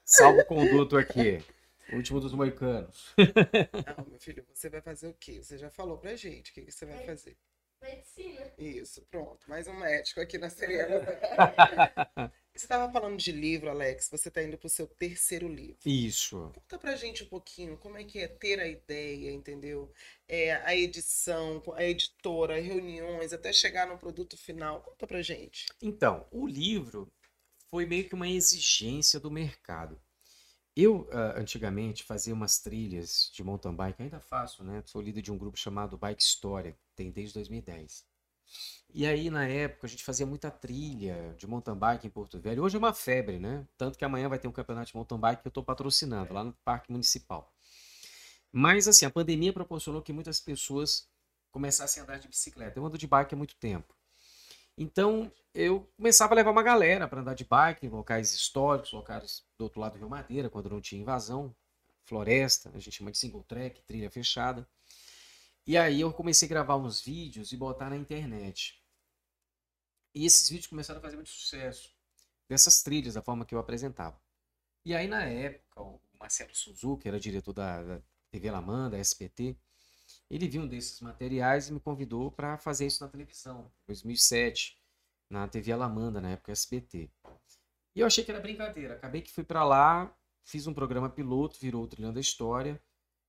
Salvo conduto aqui. Último dos moicanos. Não, meu filho, você vai fazer o quê? Você já falou pra gente o que, que você vai fazer. Medicina. Isso, pronto. Mais um médico aqui na Serena. Você estava falando de livro, Alex. Você está indo pro seu terceiro livro. Isso. Conta pra gente um pouquinho como é que é ter a ideia, entendeu? É, a edição, a editora, reuniões, até chegar no produto final. Conta pra gente. Então, o livro foi meio que uma exigência do mercado. Eu, ah, antigamente, fazia umas trilhas de mountain bike, ainda faço, né? Sou líder de um grupo chamado Bike História, tem desde 2010. E aí, na época, a gente fazia muita trilha de mountain bike em Porto Velho. Hoje é uma febre, né? Tanto que amanhã vai ter um campeonato de mountain bike que eu estou patrocinando lá no Parque Municipal. Mas, assim, a pandemia proporcionou que muitas pessoas começassem a andar de bicicleta. Eu ando de bike há muito tempo. Então, eu começava a levar uma galera para andar de bike em locais históricos, locais do outro lado do Rio Madeira, quando não tinha invasão, floresta, a gente chama de single track, trilha fechada. E aí eu comecei a gravar uns vídeos e botar na internet. E esses vídeos começaram a fazer muito sucesso, dessas trilhas, da forma que eu apresentava. E aí, na época, o Marcelo Suzuki, era diretor da, da TV Lamanda, SPT, ele viu um desses materiais e me convidou para fazer isso na televisão, em 2007, na TV Alamanda, na época SBT. E eu achei que era brincadeira. Acabei que fui para lá, fiz um programa piloto, virou o Trilhando a História,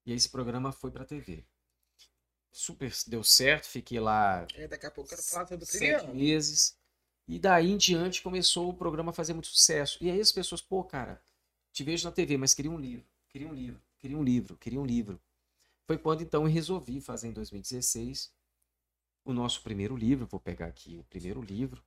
e esse programa foi para TV. Super deu certo, fiquei lá É, daqui a pouco eu quero falar sobre o sete meses. E daí em diante começou o programa a fazer muito sucesso. E aí as pessoas, pô, cara, te vejo na TV, mas queria um livro, queria um livro, queria um livro, queria um livro. Foi quando então eu resolvi fazer em 2016 o nosso primeiro livro. Vou pegar aqui o primeiro livro.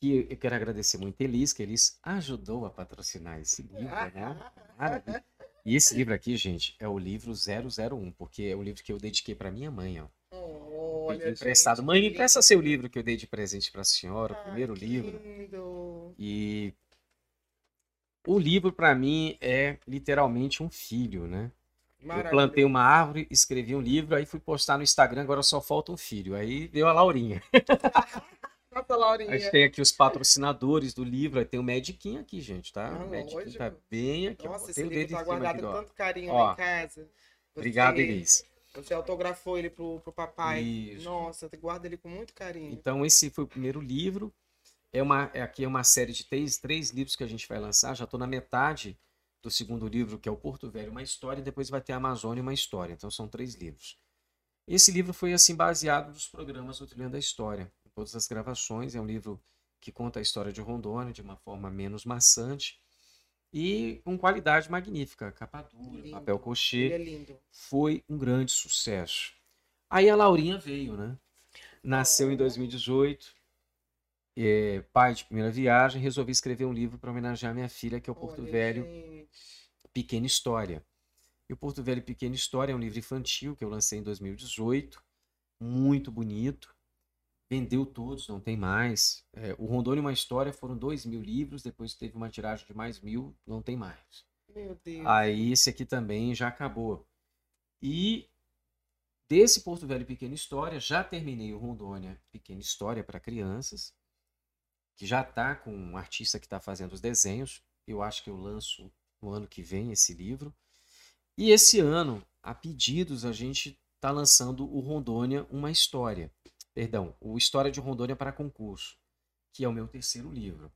Que eu quero agradecer muito a Elis, que Elis ajudou a patrocinar esse livro, né? Maravilha. E esse livro aqui, gente, é o livro 001, porque é o livro que eu dediquei para minha mãe, ó. Olha, Pedi emprestado. gente, Mãe, me empresta seu livro que eu dei de presente para a senhora, o Ah, primeiro que livro. lindo. E o livro para mim é literalmente um filho, né? Eu Maravilhoso. plantei uma árvore, escrevi um livro, aí fui postar no Instagram, agora só falta um filho. Aí veio a Laurinha. Nossa, A Laurinha. gente tem aqui os patrocinadores do livro, aí tem o Mediquinho aqui, gente, tá? Ah, o Mediquinho tá bem aqui. Nossa, esse livro tá guardado com tanto carinho Ó. lá em casa. Obrigado, Você- Elis. Você autografou ele pro, pro papai. Isso. Nossa, guarda ele com muito carinho. Então, esse foi o primeiro livro. É uma, é, aqui é uma série de três, três livros que a gente vai lançar. Já estou na metade do segundo livro, que é o Porto Velho, uma história, e depois vai ter a Amazônia, uma história. Então, são três livros. Esse livro foi assim baseado nos programas do Trilhando da História, em todas as gravações. É um livro que conta a história de Rondônia de uma forma menos maçante e com qualidade magnífica, capa dura, Lindo. papel Ele crochê é lindo. foi um grande sucesso. Aí a Laurinha veio, né? Nasceu em Oh. 2018, é, pai de primeira viagem, resolvi escrever um livro para homenagear minha filha, que é o Porto Olha, Velho gente. Pequena História. E o Porto Velho Pequena História é um livro infantil que eu lancei em 2018, muito bonito. Vendeu todos, não tem mais. É, o Rondônia Uma História foram dois mil livros, depois teve uma tiragem de mais mil, não tem mais. Meu Deus. Aí esse aqui também já acabou. E desse Porto Velho Pequena História, já terminei o Rondônia Pequena História para crianças, que já está com um artista que está fazendo os desenhos. Eu acho que eu lanço no ano que vem esse livro. E esse ano, a pedidos, a gente está lançando o Rondônia Uma História. Perdão, o História de Rondônia para Concurso, que é o meu terceiro livro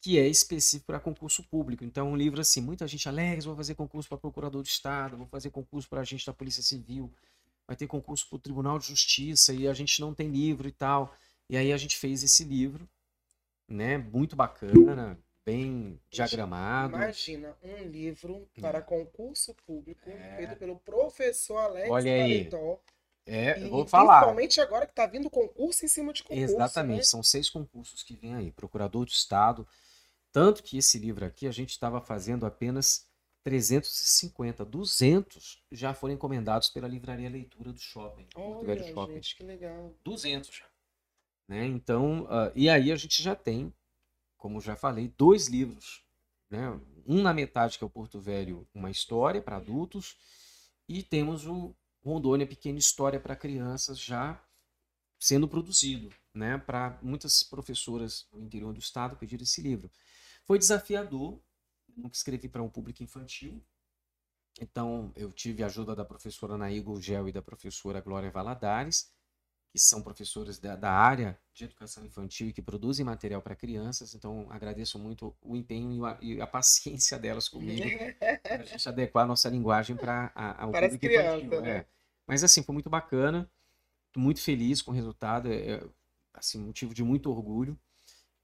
que é específico para concurso público. Então, é um livro assim, muita gente, Alex, vou fazer concurso para procurador de Estado, vou fazer concurso para agente da Polícia Civil, vai ter concurso para o Tribunal de Justiça e a gente não tem livro e tal. E aí a gente fez esse livro, né? Muito bacana, bem diagramado. Imagina um livro para hum. concurso público é. feito pelo professor Alex Olha aí. Paletó. É, eu vou falar. Principalmente agora que está vindo concurso em cima de concurso. Exatamente, né? são seis concursos que vêm aí. Procurador do Estado, tanto que esse livro aqui a gente estava fazendo apenas 350, 200 já foram encomendados pela Livraria Leitura do Shopping. Olha, Shopping. gente, que legal. 200 já. Né? Então, uh, e aí a gente já tem, como já falei, dois livros. Né? Um na metade, que é o Porto Velho, uma história para adultos, e temos o Rondônia Pequena História para Crianças já sendo produzido, né? Para muitas professoras do interior do estado pedir esse livro. Foi desafiador, nunca escrevi para um público infantil. Então, eu tive a ajuda da professora Naígo Gel e da professora Glória Valadares, que são professores da, da área de educação infantil e que produzem material para crianças. Então, agradeço muito o empenho e a, e a paciência delas comigo, para a gente adequar a nossa linguagem para o público crianças, infantil. Né? É. Mas, assim, foi muito bacana, muito feliz com o resultado, é, é assim, motivo de muito orgulho.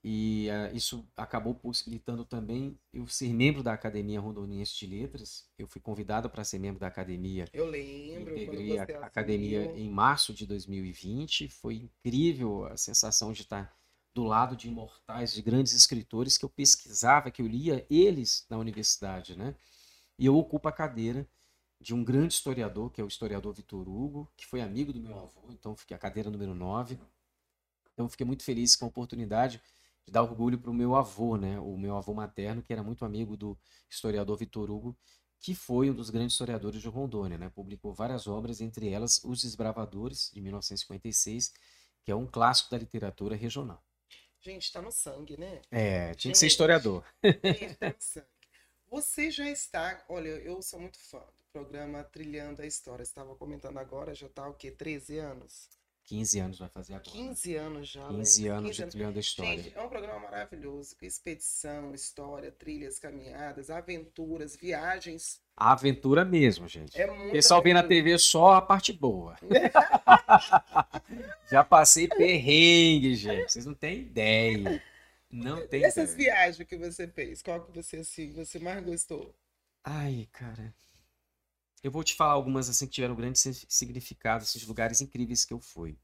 E uh, isso acabou possibilitando também eu ser membro da Academia Rondoniense de Letras. Eu fui convidado para ser membro da academia. Eu lembro. Integrei a academia em março de 2020. Foi incrível a sensação de estar do lado de imortais, de grandes escritores que eu pesquisava, que eu lia eles na universidade, né? E eu ocupo a cadeira de um grande historiador, que é o historiador Vitor Hugo, que foi amigo do meu avô, então fiquei a cadeira número 9. Então fiquei muito feliz com a oportunidade de dar orgulho para o meu avô, né? O meu avô materno, que era muito amigo do historiador Vitor Hugo, que foi um dos grandes historiadores de Rondônia, né? Publicou várias obras, entre elas Os Desbravadores, de 1956, que é um clássico da literatura regional. Gente, está no sangue, né? É, tinha Gente, que ser historiador. Está no sangue. Você já está, olha, eu sou muito fã do programa Trilhando a História. Estava comentando agora, já está o quê? 13 anos? 15 anos vai fazer agora. 15 anos já. 15 anos 15 de Trilhando a História. Gente, é um programa maravilhoso, com expedição, história, trilhas, caminhadas, aventuras, viagens. A aventura mesmo, gente. É muito o pessoal vê na TV só a parte boa. já passei perrengue, gente. Vocês não têm ideia. Não tem Essas ideia. viagens que você fez, qual que você, assim, você mais gostou? Ai, cara. Eu vou te falar algumas assim que tiveram grande significado, esses lugares incríveis que eu fui.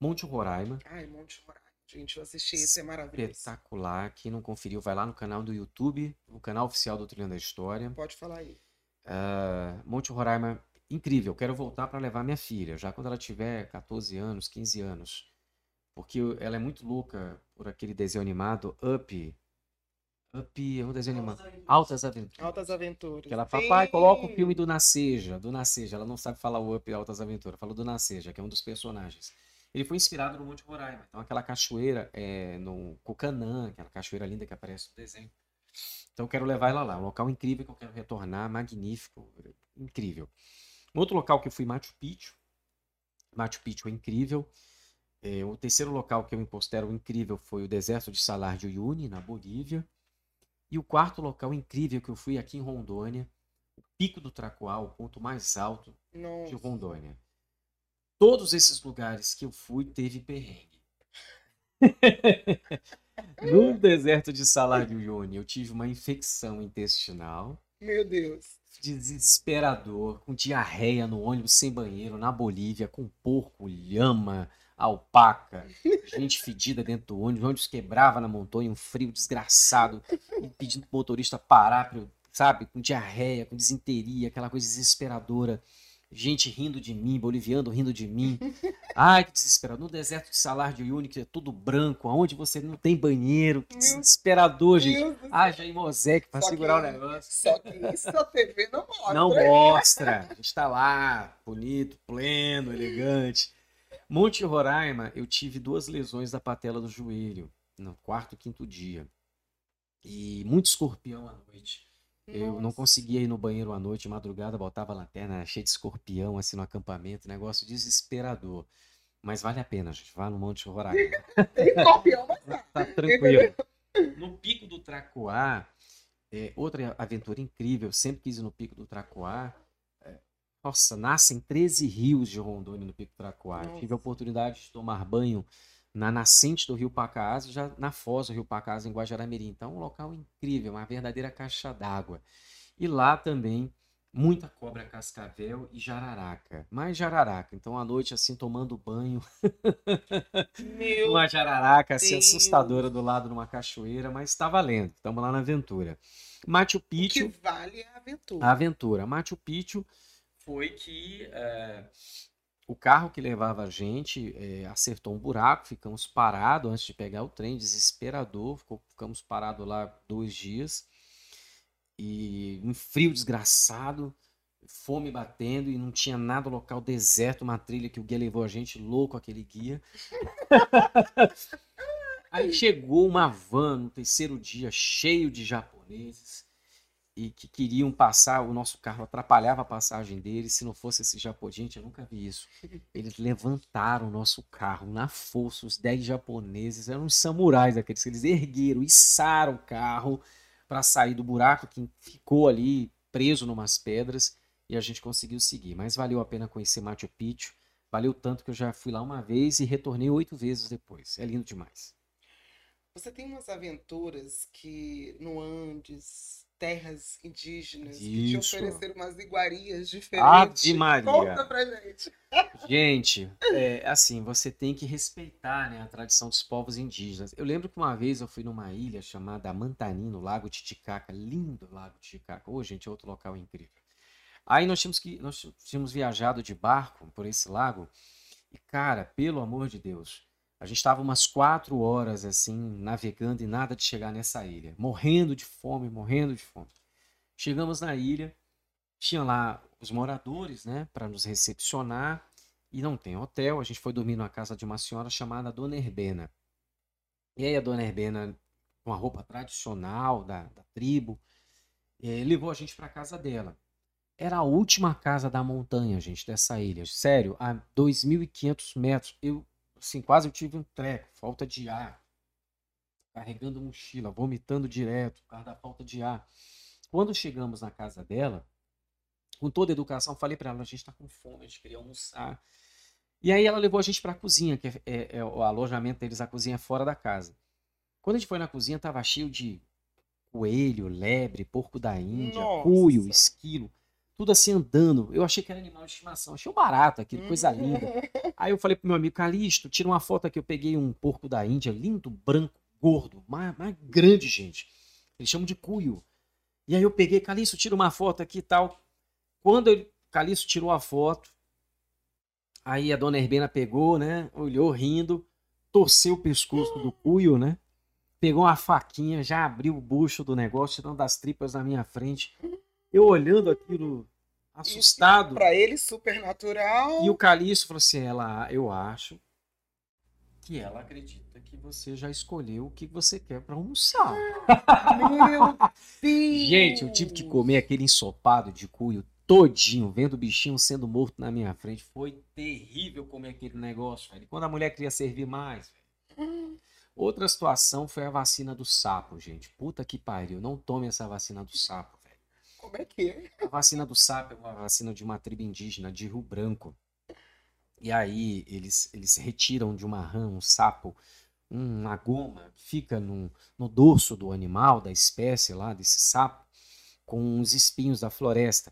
Monte Roraima. Ai, Monte Roraima. Gente, eu assisti, isso é maravilhoso. Espetacular. Quem não conferiu, vai lá no canal do YouTube, o canal oficial do Trilhando da História. Pode falar aí. Uh, Monte Roraima, incrível. Quero voltar para levar minha filha, já quando ela tiver 14 anos, 15 anos. Porque ela é muito louca por aquele desenho animado Up, Up, é um desenho animado. Altas Aventuras. Altas Aventuras. Que ela fala, pai, coloca o filme do Nasceja. Do Nasceja. Ela não sabe falar o Up Altas Aventuras. Fala do Nasceja, que é um dos personagens. Ele foi inspirado no Monte Roraima. Então, aquela cachoeira é, no Cocanã, aquela cachoeira linda que aparece no desenho. Então, eu quero levar ela lá. Um local incrível que eu quero retornar. Magnífico. Incrível. Um outro local que eu fui, Machu Picchu. Machu Picchu é incrível. É, o terceiro local que eu me considero incrível foi o deserto de Salar de Uyuni, na Bolívia. E o quarto local incrível que eu fui aqui em Rondônia, o Pico do Tracoal, o ponto mais alto Nossa. de Rondônia. Todos esses lugares que eu fui teve perrengue. no deserto de Salar de Uyuni, eu tive uma infecção intestinal. Meu Deus. Desesperador, com diarreia no ônibus sem banheiro, na Bolívia, com porco, lhama, alpaca, gente fedida dentro do ônibus, o ônibus quebrava na montanha, um frio desgraçado, pedindo pro motorista parar, pra, sabe, com diarreia, com desinteria, aquela coisa desesperadora. gente rindo de mim, boliviano rindo de mim. Ai, que desesperador. No deserto de Salar de Uyuni, que é tudo branco, aonde você não tem banheiro. Que desesperador, gente. Ah, já em Mosaic para segurar que, o negócio. Só que isso a TV não mostra. Não mostra. A gente tá lá, bonito, pleno, elegante. Monte Roraima, eu tive duas lesões da patela do joelho no quarto, quinto dia. E muito escorpião à noite. Eu não conseguia ir no banheiro à noite, madrugada, botava a lanterna, cheio de escorpião, assim, no acampamento, negócio desesperador. Mas vale a pena, gente. Vá no Monte Roraima. Tem escorpião, mas tá. tá tranquilo. No Pico do Tracoá, é, outra aventura incrível, sempre quis ir no Pico do Tracoá. Nossa, nascem 13 rios de Rondônia no Pico Tracoá. Tive a oportunidade de tomar banho na nascente do Rio Pacás, já na foz do Rio Pacás, em Guajará-Mirim. Então, um local incrível, uma verdadeira caixa d'água. E lá também, muita cobra cascavel e jararaca. Mais jararaca. Então, à noite, assim, tomando banho. Meu uma jararaca, assim, Deus. assustadora do lado de uma cachoeira, mas está valendo. Estamos lá na aventura. Machu Picchu. O que vale é a aventura. A aventura. Machu Picchu foi que... É o carro que levava a gente é, acertou um buraco, ficamos parados antes de pegar o trem, desesperador, ficamos parados lá dois dias. E um frio desgraçado, fome batendo e não tinha nada local, deserto, uma trilha que o guia levou a gente, louco aquele guia. Aí chegou uma van no terceiro dia, cheio de japoneses e que queriam passar, o nosso carro atrapalhava a passagem deles, se não fosse esse japonês, gente, eu nunca vi isso. Eles levantaram o nosso carro na força, os 10 japoneses, eram os samurais aqueles, eles ergueram, içaram o carro para sair do buraco que ficou ali preso numas pedras e a gente conseguiu seguir. Mas valeu a pena conhecer Machu Picchu, valeu tanto que eu já fui lá uma vez e retornei oito vezes depois. É lindo demais. Você tem umas aventuras que no Andes, terras indígenas Isso. que te ofereceram umas iguarias diferentes. Ave Maria. Conta pra gente. Gente, é, assim, você tem que respeitar né, a tradição dos povos indígenas. Eu lembro que uma vez eu fui numa ilha chamada Mantani, no Lago Titicaca, lindo Lago Titicaca. Ô, oh, gente, é outro local incrível. Aí nós tínhamos que nós tínhamos viajado de barco por esse lago e cara, pelo amor de Deus, a gente estava umas quatro horas assim, navegando e nada de chegar nessa ilha. Morrendo de fome, morrendo de fome. Chegamos na ilha, tinha lá os moradores, né, para nos recepcionar. E não tem hotel. A gente foi dormir na casa de uma senhora chamada Dona Herbena. E aí a Dona Herbena, com a roupa tradicional da, da tribo, eh, levou a gente para casa dela. Era a última casa da montanha, gente, dessa ilha. Sério, a 2.500 metros. Eu assim, quase eu tive um treco, falta de ar, carregando mochila, vomitando direto por causa da falta de ar. Quando chegamos na casa dela, com toda a educação, falei para ela: a gente está com fome, a gente queria almoçar. E aí ela levou a gente para a cozinha, que é, é, é, o alojamento deles, a cozinha é fora da casa. Quando a gente foi na cozinha, tava cheio de coelho, lebre, porco da Índia, Nossa. cuio, esquilo tudo assim andando. Eu achei que era animal de estimação, achei um barato aquilo, coisa linda. Aí eu falei pro meu amigo Calixto, tira uma foto aqui, eu peguei um porco da Índia, lindo, branco, gordo, mais, grande, gente. Eles chamam de cuio. E aí eu peguei, Calixto, tira uma foto aqui e tal. Quando ele, Calixto tirou a foto, aí a dona Herbena pegou, né, olhou rindo, torceu o pescoço do cuio, né, pegou uma faquinha, já abriu o bucho do negócio, tirando das tripas na minha frente eu olhando aquilo assustado. Para ele, supernatural. E o Calixto falou assim: ela, eu acho que ela acredita que você já escolheu o que você quer para almoçar. Meu Deus! Gente, eu tive que comer aquele ensopado de cuio todinho, vendo o bichinho sendo morto na minha frente. Foi terrível comer aquele negócio, velho. Quando a mulher queria servir mais, velho. Outra situação foi a vacina do sapo, gente. Puta que pariu. Não tome essa vacina do sapo. Como é que é? A vacina do sapo é uma vacina de uma tribo indígena de Rio Branco. E aí eles, eles retiram de uma rã um sapo, uma goma que fica no, no dorso do animal, da espécie lá, desse sapo, com os espinhos da floresta.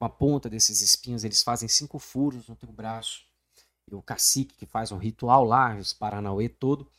Com a ponta desses espinhos, eles fazem cinco furos no teu braço. E o cacique que faz um ritual lá, os Paranauê todo.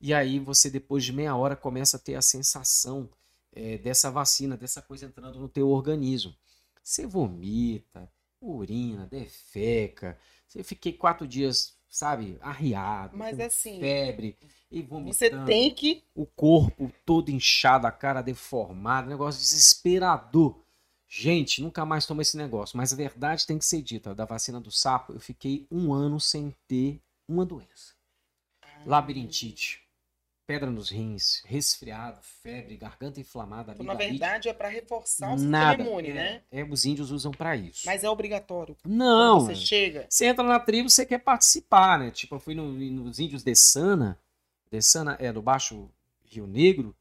E aí você, depois de meia hora, começa a ter a sensação é, dessa vacina, dessa coisa entrando no teu organismo. Você vomita, urina, defeca. Eu fiquei quatro dias, sabe, arriado, Mas com assim, febre e você vomitando. tem que. O corpo todo inchado, a cara deformada, negócio desesperador. Gente, nunca mais toma esse negócio. Mas a verdade tem que ser dita. Da vacina do sapo, eu fiquei um ano sem ter uma doença. Labirintite, pedra nos rins, resfriado, febre, garganta inflamada, Então, na verdade, é para reforçar o sistema imune, é, né? é, os índios usam pra isso. Mas é obrigatório. Não, Quando você chega. você entra na tribo, você quer participar, né? Tipo, eu fui no- nos índios de Sana, de Sana é do Baixo Rio Negro,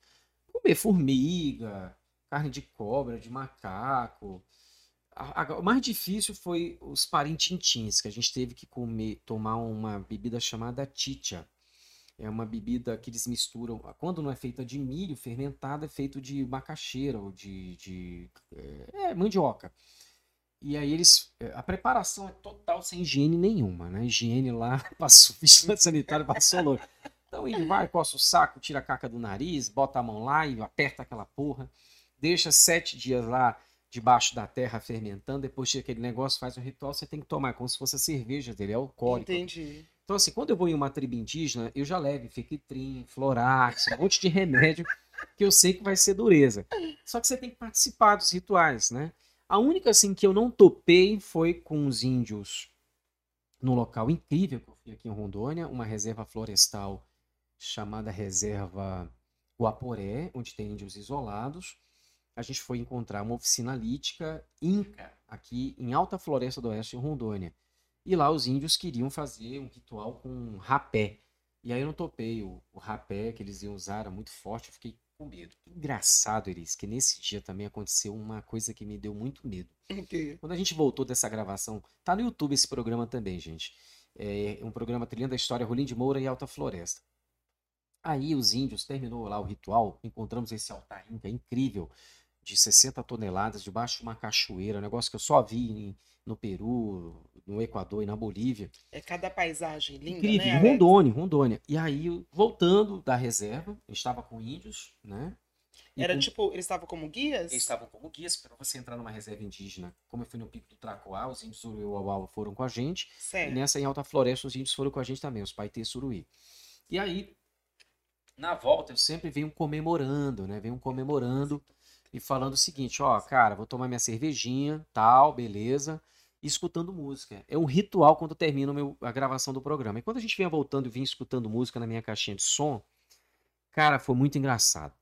comer formiga, carne de cobra, de macaco. A- a- o mais difícil foi os parintintins, que a gente teve que comer, tomar uma bebida chamada chicha. É uma bebida que eles misturam. Quando não é feita de milho fermentado, é feito de macaxeira ou de, de é, mandioca. E aí eles. é, A preparação é total sem higiene nenhuma, né? Higiene lá, passou, vigilante sanitário passou louco. Então ele vai, coça o saco, tira a caca do nariz, bota a mão lá e aperta aquela porra. Deixa sete dias lá debaixo da terra fermentando. Depois tira aquele negócio, faz o ritual, você tem que tomar, como se fosse a cerveja dele, é alcoólico. Entendi. Então, assim, quando eu vou em uma tribo indígena, eu já levo Fequitrim, Florax, um monte de remédio que eu sei que vai ser dureza. Só que você tem que participar dos rituais, né? A única, assim, que eu não topei foi com os índios num local incrível que eu fui aqui em Rondônia, uma reserva florestal chamada Reserva Guaporé, onde tem índios isolados. A gente foi encontrar uma oficina lítica Inca, aqui em Alta Floresta do Oeste, em Rondônia. E lá os índios queriam fazer um ritual com rapé. E aí eu não topei. O, o rapé que eles iam usar era muito forte, eu fiquei com medo. Engraçado, Elis, que nesse dia também aconteceu uma coisa que me deu muito medo. Ok. Quando a gente voltou dessa gravação, tá no YouTube esse programa também, gente. É um programa trilhando a história Rolim de Moura e Alta Floresta. Aí os índios terminou lá o ritual, encontramos esse altar inca incrível de 60 toneladas debaixo de uma cachoeira, um negócio que eu só vi em- no Peru, no Equador e na Bolívia. É cada paisagem linda, Incrível, né? Rondônia, Rondônia. E aí, voltando da reserva, eu estava com índios, né? E Era com- tipo, eles estavam como guias? eles estavam como guias para você entrar numa reserva indígena. Como eu fui no Pico do Tracoá, os índios Uruauau foram com a gente. E Certo. nessa em Alta Floresta, os índios foram com a gente também, os Paitê Suruí. E aí, na volta, eu sempre venho comemorando, né? Venho comemorando e falando o seguinte: ó, cara, vou tomar minha cervejinha, tal, beleza, e escutando música. É um ritual quando termina o meu- a gravação do programa. E quando a gente vinha voltando e vinha escutando música na minha caixinha de som, cara, foi muito engraçado.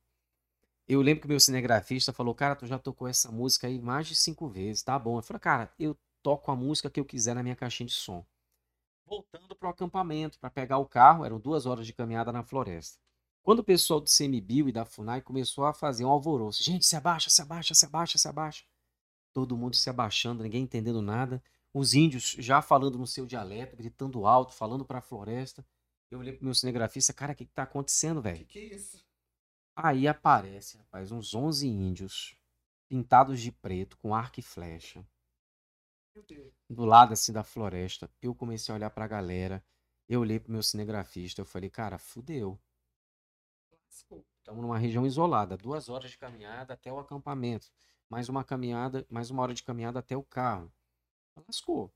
Eu lembro que o meu cinegrafista falou, cara, tu já tocou essa música aí mais de cinco vezes, tá bom. Eu falei, cara, eu toco a música que eu quiser na minha caixinha de som. Voltando pro acampamento, para pegar o carro, eram duas horas de caminhada na floresta. Quando o pessoal do CMBio e da FUNAI começou a fazer um alvoroço, gente, se abaixa, se abaixa, se abaixa, se abaixa. Todo mundo se abaixando, ninguém entendendo nada. Os índios já falando no seu dialeto, gritando alto, falando para a floresta. Eu olhei pro meu cinegrafista, cara, o que, que tá acontecendo, velho? Que que é isso? Aí aparece, rapaz, uns 11 índios pintados de preto, com arco e flecha, do lado assim da floresta. Eu comecei a olhar pra galera. Eu olhei pro meu cinegrafista, eu falei, cara, fudeu. Estamos numa região isolada, duas horas de caminhada até o acampamento, mais uma caminhada, mais uma hora de caminhada até o carro. Lascou.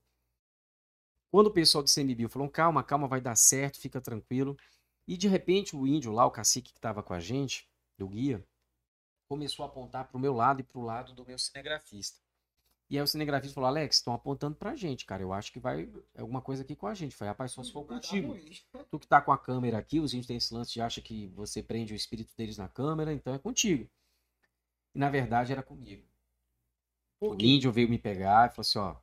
Quando o pessoal do CMBio falou, calma, calma, vai dar certo, fica tranquilo. E de repente o índio lá, o cacique que estava com a gente, do guia, começou a apontar para o meu lado e para o lado do meu cinegrafista. E aí o cinegrafista falou, Alex, estão apontando pra gente, cara. Eu acho que vai alguma coisa aqui com a gente. Eu Falei, rapaz, só se for contigo. Tu que tá com a câmera aqui, os índios têm esse lance de acha que você prende o espírito deles na câmera, então é contigo. E na verdade era comigo. O índio veio me pegar e falou assim, ó,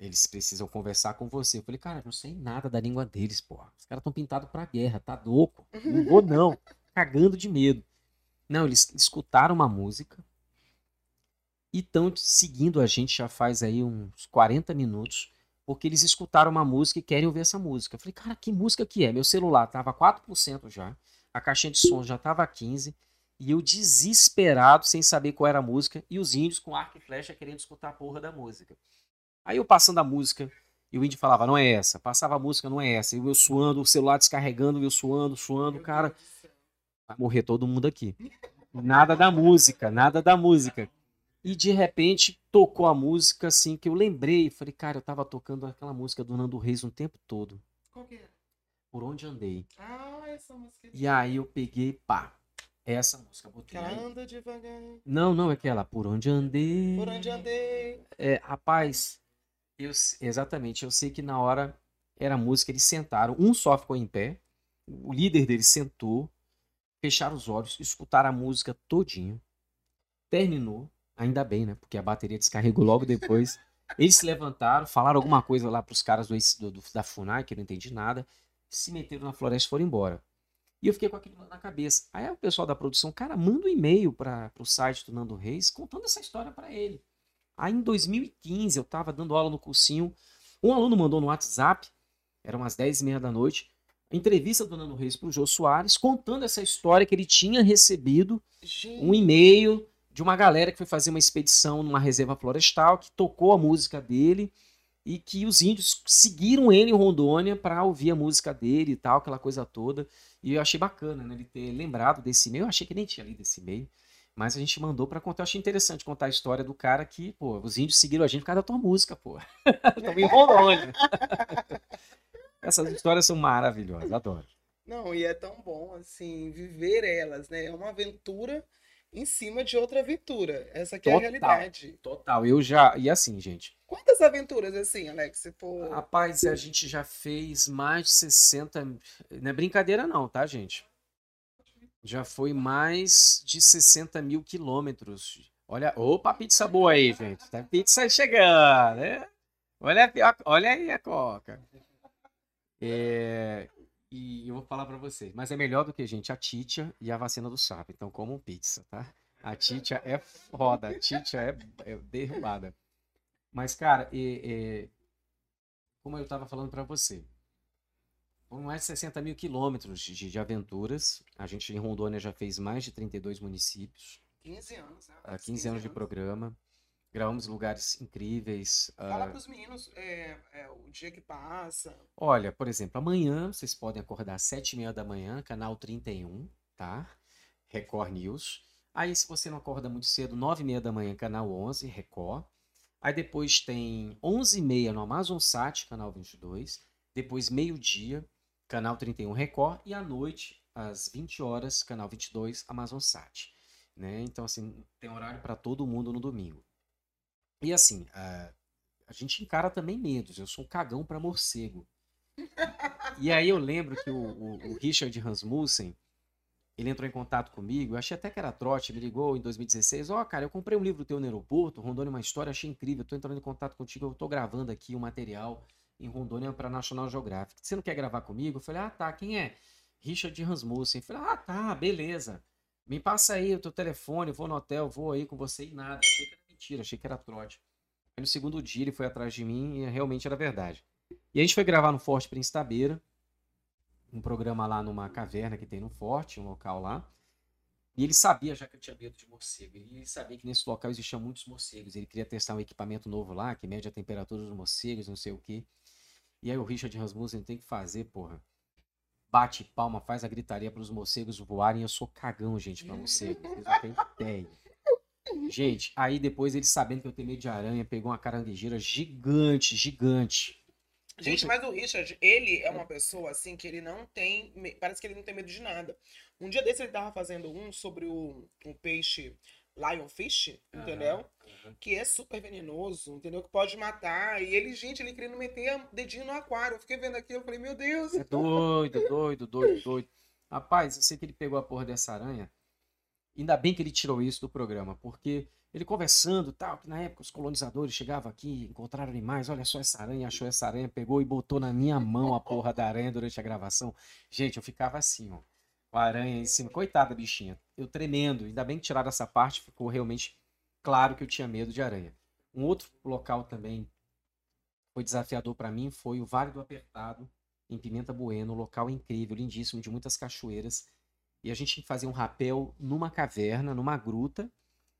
eles precisam conversar com você. Eu falei, cara, não sei nada da língua deles, porra. Os caras estão pintados pra guerra, tá louco. Não vou não. Cagando de medo. Não, eles escutaram uma música e estão seguindo a gente já faz aí uns 40 minutos, porque eles escutaram uma música e querem ouvir essa música. Eu falei, cara, que música que é? Meu celular tava 4% já, a caixinha de som já tava 15%, e eu desesperado, sem saber qual era a música, e os índios com arco e flecha querendo escutar a porra da música. Aí eu passando a música, e o índio falava, não é essa. Passava a música, não é essa. E eu suando, o celular descarregando, eu suando, suando, cara, vai morrer todo mundo aqui. Nada da música, nada da música. E de repente tocou a música assim que eu lembrei. Falei, cara, eu tava tocando aquela música do Nando Reis o tempo todo. Qual que é? Por onde andei. Ah, essa música. E aí eu peguei, pá, essa música. Botei anda devagar. Não, não, é aquela. Por onde andei. Por onde andei. É, rapaz, eu, exatamente. Eu sei que na hora era música, eles sentaram. Um só ficou em pé. O líder deles sentou, fecharam os olhos, escutaram a música todinho. Terminou, ainda bem, né? Porque a bateria descarregou logo depois. Eles se levantaram, falaram alguma coisa lá pros caras do, do- da FUNAI, que eu não entendi nada. Se meteram na floresta e foram embora. E eu fiquei com aquilo na cabeça. Aí o pessoal da produção, cara, manda um e-mail para o site do Nando Reis contando essa história para ele. Aí em 2015 eu tava dando aula no cursinho. Um aluno mandou no WhatsApp, eram umas 10 e meia da noite, a entrevista do Nando Reis pro Jô Soares, contando essa história que ele tinha recebido Gente. um e-mail de uma galera que foi fazer uma expedição numa reserva florestal, que tocou a música dele e que os índios seguiram ele em Rondônia para ouvir a música dele e tal, aquela coisa toda. E eu achei bacana, né, ele ter lembrado desse e-mail. Eu achei que nem tinha lido esse e-mail, mas a gente mandou para contar. Eu achei interessante contar a história do cara que, pô, os índios seguiram a gente por causa da tua música, pô. Estamos em Rondônia. Essas histórias são maravilhosas, adoro. Não, e é tão bom, assim, viver elas, né? É uma aventura em cima de outra aventura. Essa aqui é a Total. realidade. Total, eu já. E assim, gente. Quantas aventuras, assim, Alex, se for... Rapaz, a gente já fez mais de 60. Não é brincadeira, não, tá, gente? Já foi mais de 60 mil quilômetros. Olha, opa, pizza boa aí, gente. Tá pizza chegando, né? Olha, olha aí a coca. É, e eu vou falar pra vocês, mas é melhor do que, gente, a Titia e a vacina do sapo. Então, comam pizza, tá? A Titia é foda, a Titia é, é derrubada. Mas, cara, é- é, como eu estava falando para você, foram mais de 60 mil quilômetros de, de aventuras. A gente em Rondônia já fez mais de 32 municípios, 15 anos, né? há 15 anos de programa. Gravamos lugares incríveis. Fala ah, pros meninos é, é, o dia que passa. Olha, por exemplo, amanhã vocês podem acordar às 7h30 da manhã, canal 31, tá? Record News. Aí, se você não acorda muito cedo, 9h30 da manhã, canal 11, Record. Aí depois tem 11h30 no Amazon Sat, canal 22. Depois, meio-dia, canal 31, Record. E à noite, às 20 horas, canal 22, Amazon Sat. Né? Então, assim, tem horário para todo mundo no domingo. E assim, a, a gente encara também medos. Eu sou um cagão para morcego. E aí eu lembro que o, o- o Richard Rasmussen, ele entrou em contato comigo, eu achei até que era trote, me ligou em 2016, ó, cara, eu comprei um livro teu no aeroporto, Rondônia é uma história, achei incrível, tô entrando em contato contigo, eu tô gravando aqui o material em Rondônia para National Geographic. Você não quer gravar comigo? Eu falei, ah, tá, quem é? Richard Rasmussen. Eu falei, ah, tá, beleza. Me passa aí o teu telefone, vou no hotel, vou aí com você e nada. Era mentira, achei que era trote. Aí no segundo dia ele foi atrás de mim e realmente era verdade. E a gente foi gravar no Forte Príncipe Tabeira, um programa lá numa caverna que tem no Forte, um local lá. E ele sabia já que eu tinha medo de morcego. Ele sabia que nesse local existiam muitos morcegos. Ele queria testar um equipamento novo lá, que mede a temperatura dos morcegos, não sei o quê. E aí o Richard Rasmussen tem que fazer, porra. Bate palma, faz a gritaria para os morcegos voarem. Eu sou cagão, gente, para morcego. Vocês não têm ideia. Gente, aí depois ele sabendo que eu tenho medo de aranha, pegou uma caranguejeira gigante, gigante. Gente, mas o Richard, ele é uma pessoa assim que ele não tem. Parece que ele não tem medo de nada. Um dia desse ele tava fazendo um sobre o, peixe lionfish, entendeu? Que é super venenoso, entendeu? Que pode matar. E ele, gente, ele querendo meter o dedinho no aquário. Eu fiquei vendo aquilo, eu falei, meu Deus. É doido, doido, doido, doido. Rapaz, eu sei que ele pegou a porra dessa aranha. Ainda bem que ele tirou isso do programa, porque ele conversando tal, que na época os colonizadores chegavam aqui, encontraram animais, olha só essa aranha, achou essa aranha, pegou e botou na minha mão a porra da aranha durante a gravação. Gente, eu ficava assim, ó, com a aranha em cima. Coitada, bichinha. Eu tremendo. Ainda bem que tiraram essa parte, ficou realmente claro que eu tinha medo de aranha. Um outro local também foi desafiador para mim foi o Vale do Apertado, em Pimenta Bueno, local incrível, lindíssimo, de muitas cachoeiras. E a gente fazer um rapel numa caverna, numa gruta,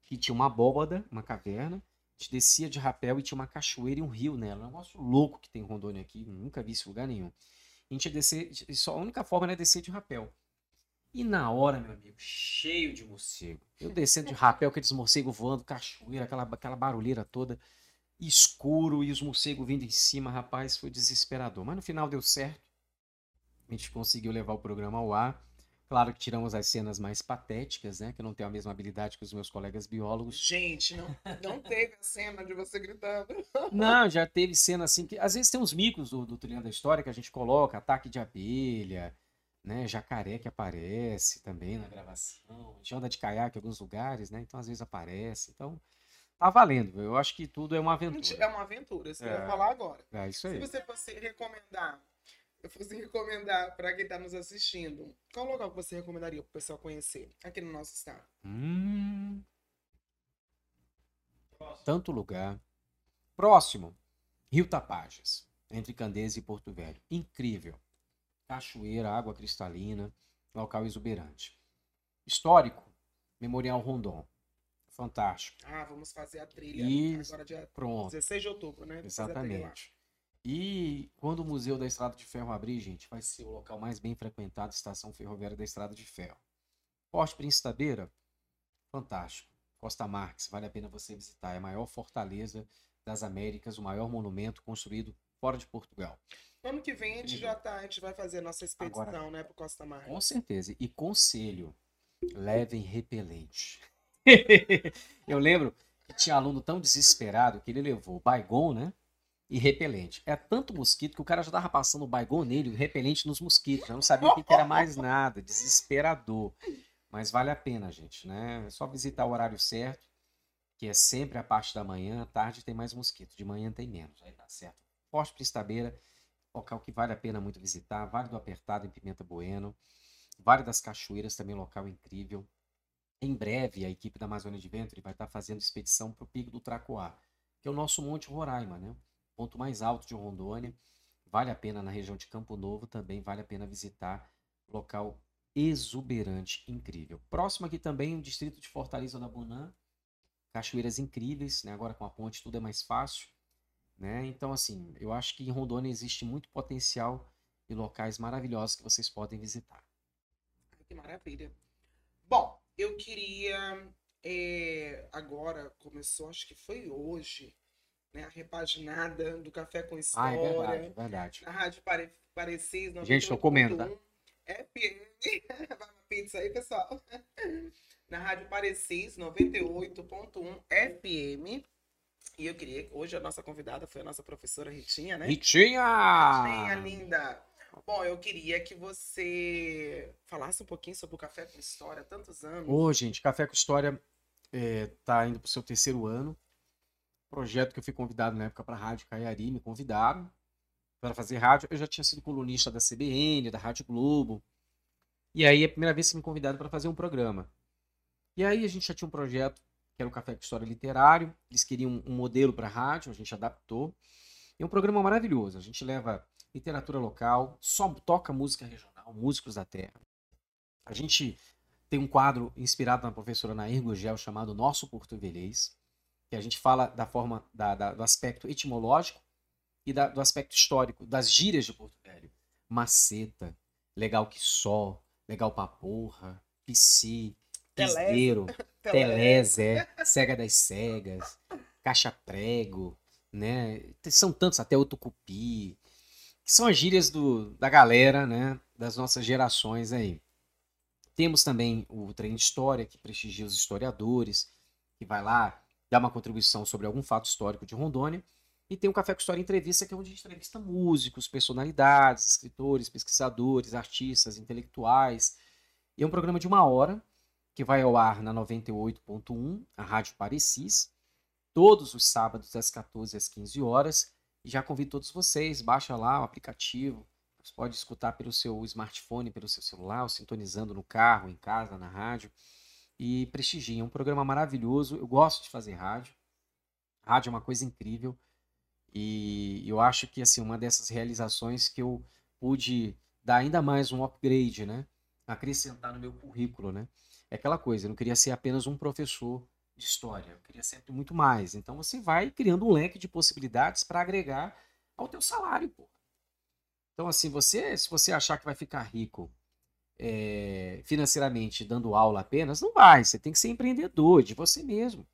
que tinha uma abóbada, uma caverna. A gente descia de rapel e tinha uma cachoeira e um rio nela. Um negócio louco que tem em Rondônia aqui, nunca vi isso em lugar nenhum. A gente ia descer, só, a única forma era descer de rapel. E na hora, meu amigo, cheio de morcego. Eu descendo de rapel, aqueles morcegos voando, cachoeira, aquela, aquela barulheira toda, escuro e os morcegos vindo em cima, rapaz, foi desesperador. Mas no final deu certo. A gente conseguiu levar o programa ao ar. Claro que tiramos as cenas mais patéticas, né? Que eu não tenho a mesma habilidade que os meus colegas biólogos. Gente, não, não teve a cena de você gritando. Não, já teve cena assim que. Às vezes tem uns micos do, do Trilhando da História que a gente coloca, ataque de abelha, né? Jacaré que aparece também na gravação. A gente anda de caiaque em alguns lugares, né? Então às vezes aparece. Então tá valendo. Eu acho que tudo é uma aventura. É uma aventura, isso que eu ia falar agora. É isso aí. Se você fosse recomendar, eu fosse recomendar para quem tá nos assistindo, qual local que você recomendaria pro pessoal conhecer aqui no nosso estado? Hum, tanto lugar. Próximo, Rio Tapajas, entre Candeias e Porto Velho. Incrível. Cachoeira, água cristalina, local exuberante. Histórico, Memorial Rondon. Fantástico. Ah, vamos fazer a trilha E agora dia pronto. 16 de outubro, né? Exatamente. E quando o Museu da Estrada de Ferro abrir, gente, vai ser o local mais bem frequentado, estação ferroviária da Estrada de Ferro. Forte Príncipe da Beira, fantástico. Costa Marques, vale a pena você visitar. É a maior fortaleza das Américas, o maior monumento construído fora de Portugal. Ano que vem a gente já tá, a gente vai fazer a nossa expedição, Agora- né, pro Costa Mar. Com certeza. E conselho, levem repelente. Eu lembro que tinha aluno tão desesperado que ele levou Baygon, né? E repelente. É tanto mosquito que o cara já tava passando o Baygon nele, o repelente nos mosquitos. Já não sabia o que, era mais nada. Desesperador. Mas vale a pena, gente, né? É só visitar o horário certo, que é sempre a parte da manhã. À tarde tem mais mosquito, de manhã tem menos. Aí tá certo. Forte Pristabeira, local que vale a pena muito visitar. Vale do Apertado em Pimenta Bueno. Vale das Cachoeiras, também local incrível. Em breve, a equipe da Amazônia de Ventre vai estar fazendo expedição para o Pico do Tracoá, que é o nosso Monte Roraima, né? Ponto mais alto de Rondônia. Vale a pena na região de Campo Novo, também vale a pena visitar. Local exuberante, incrível. Próximo aqui também, o distrito de Fortaleza da Bunã. Cachoeiras incríveis, né? Agora com a ponte tudo é mais fácil, né? Então, assim, eu acho que em Rondônia existe muito potencial e locais maravilhosos que vocês podem visitar. Que maravilha. Bom, eu queria. é, agora começou, acho que foi hoje, né? A repaginada do Café com Ah, História. é verdade, é verdade. Na Rádio Pare... Parecis. Gente? 98.1 FM. Vai uma pizza aí, pessoal. Na Rádio Parecis, 98.1 FM. E eu queria. Hoje a nossa convidada foi a nossa professora Ritinha, né? Ritinha! Ritinha, linda. Bom, eu queria que você falasse um pouquinho sobre o Café com História tantos anos. Ô, gente, Café com História é, tá indo pro seu terceiro ano. Projeto que eu fui convidado na época para a Rádio Caiari, me convidaram para fazer rádio. Eu já tinha sido colunista da CBN, da Rádio Globo. E aí, é a primeira vez que me convidaram para fazer um programa. E aí, a gente já tinha um projeto que era o Café com História Literário. Eles queriam um modelo para rádio, a gente adaptou. É um programa maravilhoso. A gente leva literatura local, só toca música regional, músicos da terra. A gente tem um quadro inspirado na professora Nair Gugel chamado Nosso Porto-Velhês, que a gente fala da forma da- da- do aspecto etimológico e da- do aspecto histórico das gírias de Porto Velho. Maceta, legal que só, legal pra porra, psi, piseiro, Telé. telezé, cega das cegas, caixa prego, né? São tantos, até o tucupi, que são as gírias do, da galera, né? Das nossas gerações aí. Temos também o Trem de História, que prestigia os historiadores, que vai lá dar uma contribuição sobre algum fato histórico de Rondônia. E tem o Café com História Entrevista, que é onde a gente entrevista músicos, personalidades, escritores, pesquisadores, artistas, intelectuais. E é um programa de uma hora, que vai ao ar na 98.1, a Rádio Parecis, todos os sábados das 14 às 15 horas. E já convido todos vocês, baixa lá o aplicativo, você pode escutar pelo seu smartphone, pelo seu celular, sintonizando no carro, em casa, na rádio. E prestigiem. É um programa maravilhoso. Eu gosto de fazer rádio. Rádio é uma coisa incrível. E eu acho que assim, uma dessas realizações que eu pude dar ainda mais um upgrade, né? Acrescentar no meu currículo, né? É aquela coisa, eu não queria ser apenas um professor de história, eu queria sempre muito mais. Então você vai criando um leque de possibilidades para agregar ao teu salário, pô. Então assim, você, se você achar que vai ficar rico é, financeiramente dando aula apenas, não vai. Você tem que ser empreendedor de você mesmo.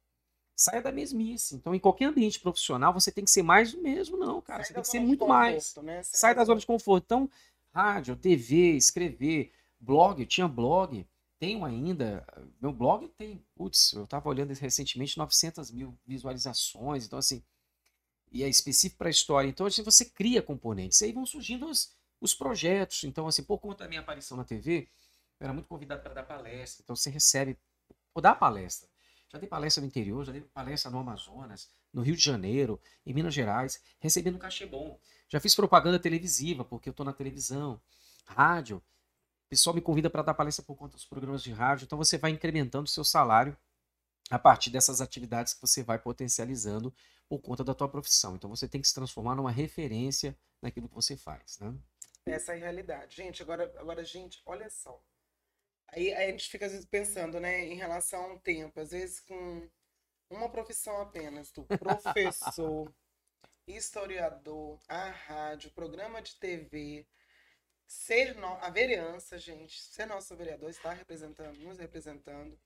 Saia da mesmice. Então, em qualquer ambiente profissional, você tem que ser mais do mesmo, não, cara. Sai você tem que ser muito conforto, mais. Né? Sai, Sai da zona de conforto. Então, rádio, TV, escrever, blog, eu tinha blog, tenho ainda. Meu blog tem, putz, eu estava olhando recentemente, 900 mil visualizações. Então, assim, e é específico para a história. Então, assim, você cria componentes. Aí vão surgindo os, os projetos. Então, assim, por conta da minha aparição na TV, eu era muito convidado para dar palestra. Então, você recebe, por dar palestra. Já dei palestra no interior, já dei palestra no Amazonas, no Rio de Janeiro, em Minas Gerais, recebendo cachê bom. Já fiz propaganda televisiva, porque eu estou na televisão, rádio. O pessoal me convida para dar palestra por conta dos programas de rádio. Então, você vai incrementando o seu salário a partir dessas atividades que você vai potencializando por conta da tua profissão. Então você tem que se transformar numa referência naquilo que você faz, né? Essa é a realidade. Gente, agora, agora gente, olha só. Aí, aí a gente fica às vezes pensando, né, em relação ao tempo, às vezes com uma profissão apenas, do professor, historiador, a rádio, programa de TV, ser no... a vereança, gente, ser nosso vereador, estar representando, nos representando,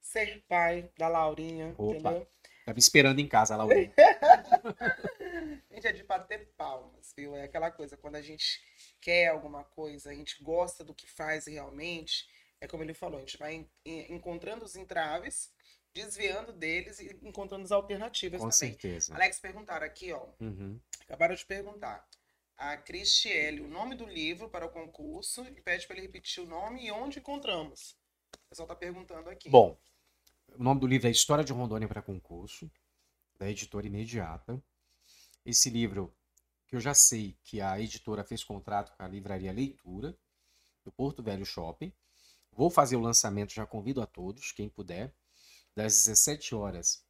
ser pai da Laurinha, Opa. entendeu? Tava esperando em casa, Laurinha. gente, é de bater palmas, viu? É aquela coisa, quando a gente quer alguma coisa, a gente gosta do que faz realmente, é como ele falou, a gente vai encontrando os entraves, desviando deles e encontrando as alternativas Com também. certeza. Alex, perguntaram aqui, ó. Uhum. Acabaram de perguntar. A Cristiele, o nome do livro para o concurso e pede para ele repetir o nome e onde encontramos. O pessoal está perguntando aqui. Bom, o nome do livro é História de Rondônia para Concurso, da editora Imediata. Esse livro, que eu já sei que a editora fez contrato com a livraria Leitura, do Porto Velho Shopping. Vou fazer o lançamento, já convido a todos, quem puder. Das 17 horas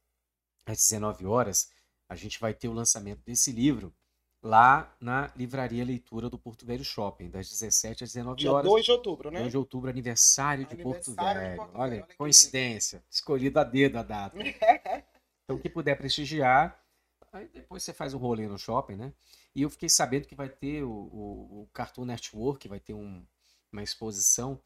às 19 horas, a gente vai ter o lançamento desse livro lá na Livraria Leitura do Porto Velho Shopping, das 17 às 19 horas. Dia 2 de outubro, né? 2 de outubro, aniversário, de, Porto Velho. De Porto olha, Velho. olha, coincidência. Escolhido a dedo a data. então, quem puder prestigiar, aí depois você faz um rolê no shopping, né? E eu fiquei sabendo que vai ter o, o, o Cartoon Network, vai ter um, uma exposição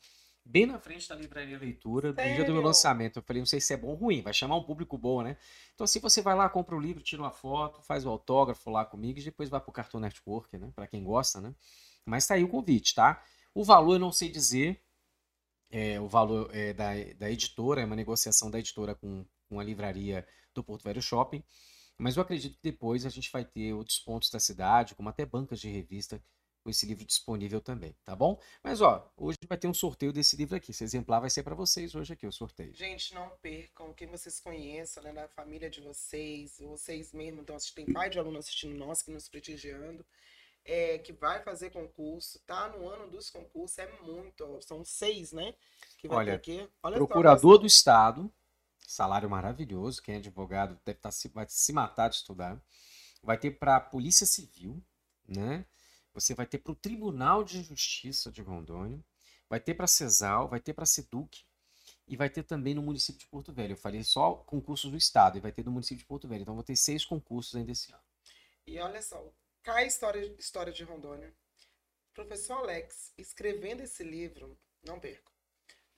bem na frente da livraria leitura, Sério? no dia do meu lançamento. Eu falei, não sei se é bom ou ruim, vai chamar um público bom, né? Então, assim, você vai lá, compra o livro, tira uma foto, faz o autógrafo lá comigo e depois vai pro Cartoon Network, né? Pra quem gosta, né? Mas tá aí o convite, tá? O valor eu não sei dizer. É, o valor é, da, da editora, é uma negociação da editora com, com a livraria do Porto Velho Shopping. Mas eu acredito que depois a gente vai ter outros pontos da cidade, como até bancas de revista, com esse livro disponível também, tá bom? Mas ó, hoje vai ter um sorteio desse livro aqui. Esse exemplar vai ser para vocês hoje aqui, o sorteio. Gente, não percam quem vocês conheçam, né, da família de vocês, vocês mesmos, então tem pai de aluno assistindo nós, que nos prestigiando, é, que vai fazer concurso, tá no ano dos concursos, é muito, ó, são seis, né? Que vai Olha, ter aqui. Olha procurador do Estado, salário maravilhoso, quem é advogado deve estar tá se, vai se matar de estudar. Vai ter para Polícia Civil, né? Você vai ter para o Tribunal de Justiça de Rondônia, vai ter para a CESAL, vai ter para a SEDUC e vai ter também no município de Porto Velho. Eu falei só concursos do Estado e vai ter no município de Porto Velho. Então vou ter seis concursos ainda esse ano. E olha só, cai história, história de Rondônia. Professor Alex, escrevendo esse livro, não perco.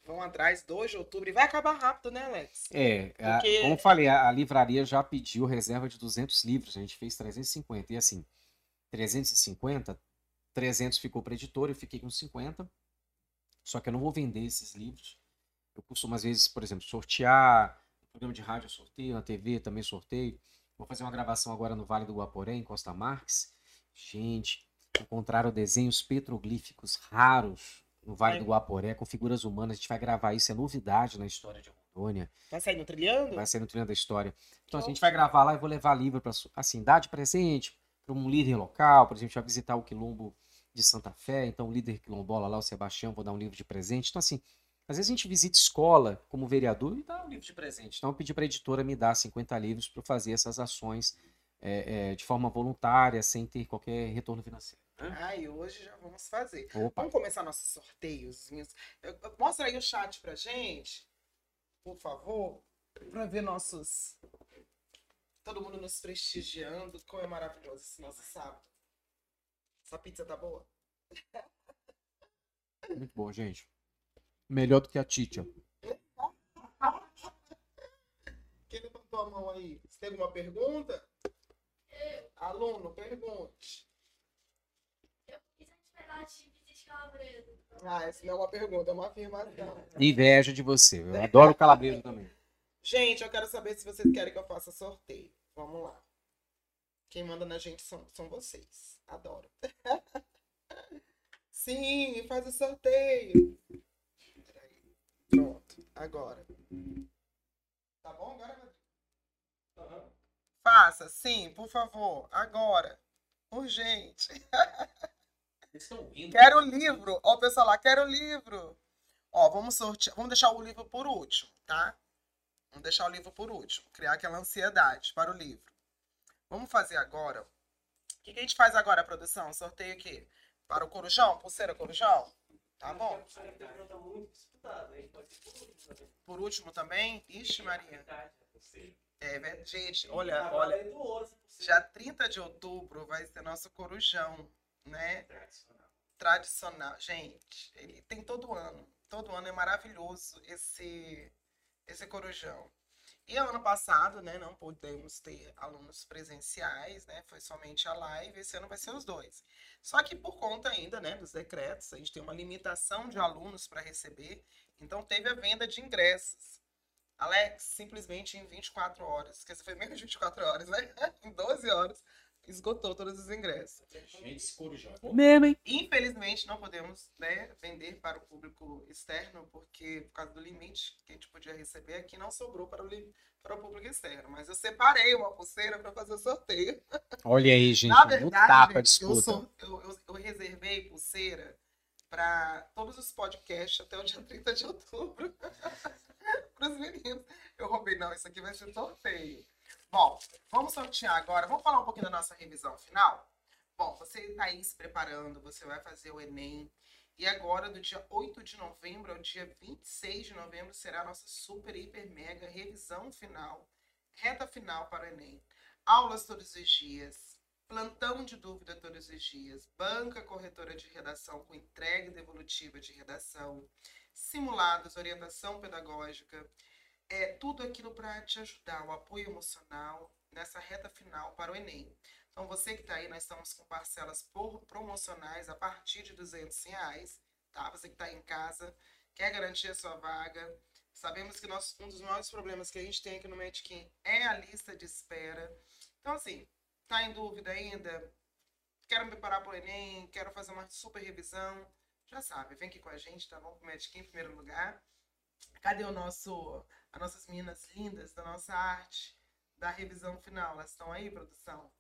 Vão atrás, 2 de outubro, e vai acabar rápido, né, Alex? É, Porque... a, como falei, a, a livraria já pediu reserva de 200 livros, a gente fez 350. E assim, 350 300 ficou para editora, eu fiquei com 50. Só que eu não vou vender esses livros. Eu costumo, às vezes, por exemplo, sortear. No programa de rádio eu sorteio, na TV também sorteio. Vou fazer uma gravação agora no Vale do Guaporé, em Costa Marques. Gente, encontraram desenhos petroglíficos raros no Vale do Guaporé, com figuras humanas. A gente vai gravar isso, é novidade na história de Rondônia. Vai sair no trilhando? Vai sair no trilhando da história. Então, a gente vai gravar lá e vou levar livro para assim, dar de presente para um líder local, por exemplo, a gente vai visitar o Quilombo de Santa Fé, então o líder quilombola lá, o Sebastião, vou dar um livro de presente. Então, assim, às vezes a gente visita escola como vereador e dá um livro de presente. Então eu pedi para a editora me dar 50 livros para fazer essas ações é, é, de forma voluntária, sem ter qualquer retorno financeiro. Né? Ah, e hoje já vamos fazer. Opa. Vamos começar nossos sorteios. Mostra aí o chat pra gente, por favor, para ver nossos. Todo mundo nos prestigiando. Como é maravilhoso esse nosso sábado. Essa pizza tá boa? Muito boa, gente. Melhor do que a Tite, ó. Quem levantou a mão aí? Você tem alguma pergunta? Aluno, pergunte. Eu quis esperar de Calabresa. Ah, essa não é uma pergunta, é uma afirmação. Inveja de você. Eu adoro o calabreso também. Gente, eu quero saber se vocês querem que eu faça sorteio. Vamos lá. Quem manda na gente são, são vocês. Adoro. Sim, faz o sorteio. Peraí. Pronto, agora. Tá bom agora, Rodrigo? Faça, sim, por favor. Agora. Urgente. Quero o livro. Ó, o pessoal lá, quero o livro. Ó, vamos sortear. Vamos deixar o livro por último, tá? Vamos deixar o livro por último. Criar aquela ansiedade para o livro. Vamos fazer agora. O que, que a gente faz agora, produção? Sorteio aqui. Para o corujão? Pulseira corujão? Tá bom. Por último também? Ixi, Maria. É, ver- gente, olha, olha. Dia 30 de outubro vai ser nosso corujão, né? tradicional. Gente, ele tem todo ano. Todo ano é maravilhoso esse, esse corujão. E ano passado, né, não pudemos ter alunos presenciais, né? Foi somente a live, esse ano vai ser os dois. Só que por conta ainda, né, dos decretos, a gente tem uma limitação de alunos para receber, então teve a venda de ingressos. Alex, simplesmente em 24 horas, que foi menos de 24 horas, né? em 12 horas, esgotou todos os ingressos. Gente, bom mesmo, hein? Infelizmente, não podemos né, vender para o público externo, porque por causa do limite que a gente podia receber aqui, não sobrou para o, para o público externo. Mas eu separei uma pulseira para fazer o sorteio. Olha aí, gente. Na no verdade, tapa a gente, eu, sou- eu- eu- eu reservei pulseira para todos os podcasts até o dia 30 de outubro. para os meninos. Eu roubei, não, isso aqui vai ser sorteio. Bom, vamos sortear agora. Vamos falar um pouquinho da nossa revisão final? Bom, você está aí se preparando, você vai fazer o Enem. E agora, do dia 8 de novembro ao dia 26 de novembro, será a nossa super, hiper, mega revisão final, reta final para o Enem. Aulas todos os dias, plantão de dúvida todos os dias, banca corretora de redação com entrega devolutiva de redação, simulados, orientação pedagógica, é tudo aquilo para te ajudar, o apoio emocional nessa reta final para o Enem. Então, você que está aí, nós estamos com parcelas por- promocionais a partir de 200 reais, tá? Você que está em casa, quer garantir a sua vaga. Sabemos que nós, um dos maiores problemas que a gente tem aqui no Medkin é a lista de espera. Então, assim, tá em dúvida ainda? Quero me preparar para o Enem, quero fazer uma super revisão. Já sabe, vem aqui com a gente, tá bom? Com o Medkin em primeiro lugar. Cadê o nosso, as nossas meninas lindas da nossa arte, da revisão final? Elas estão aí, produção?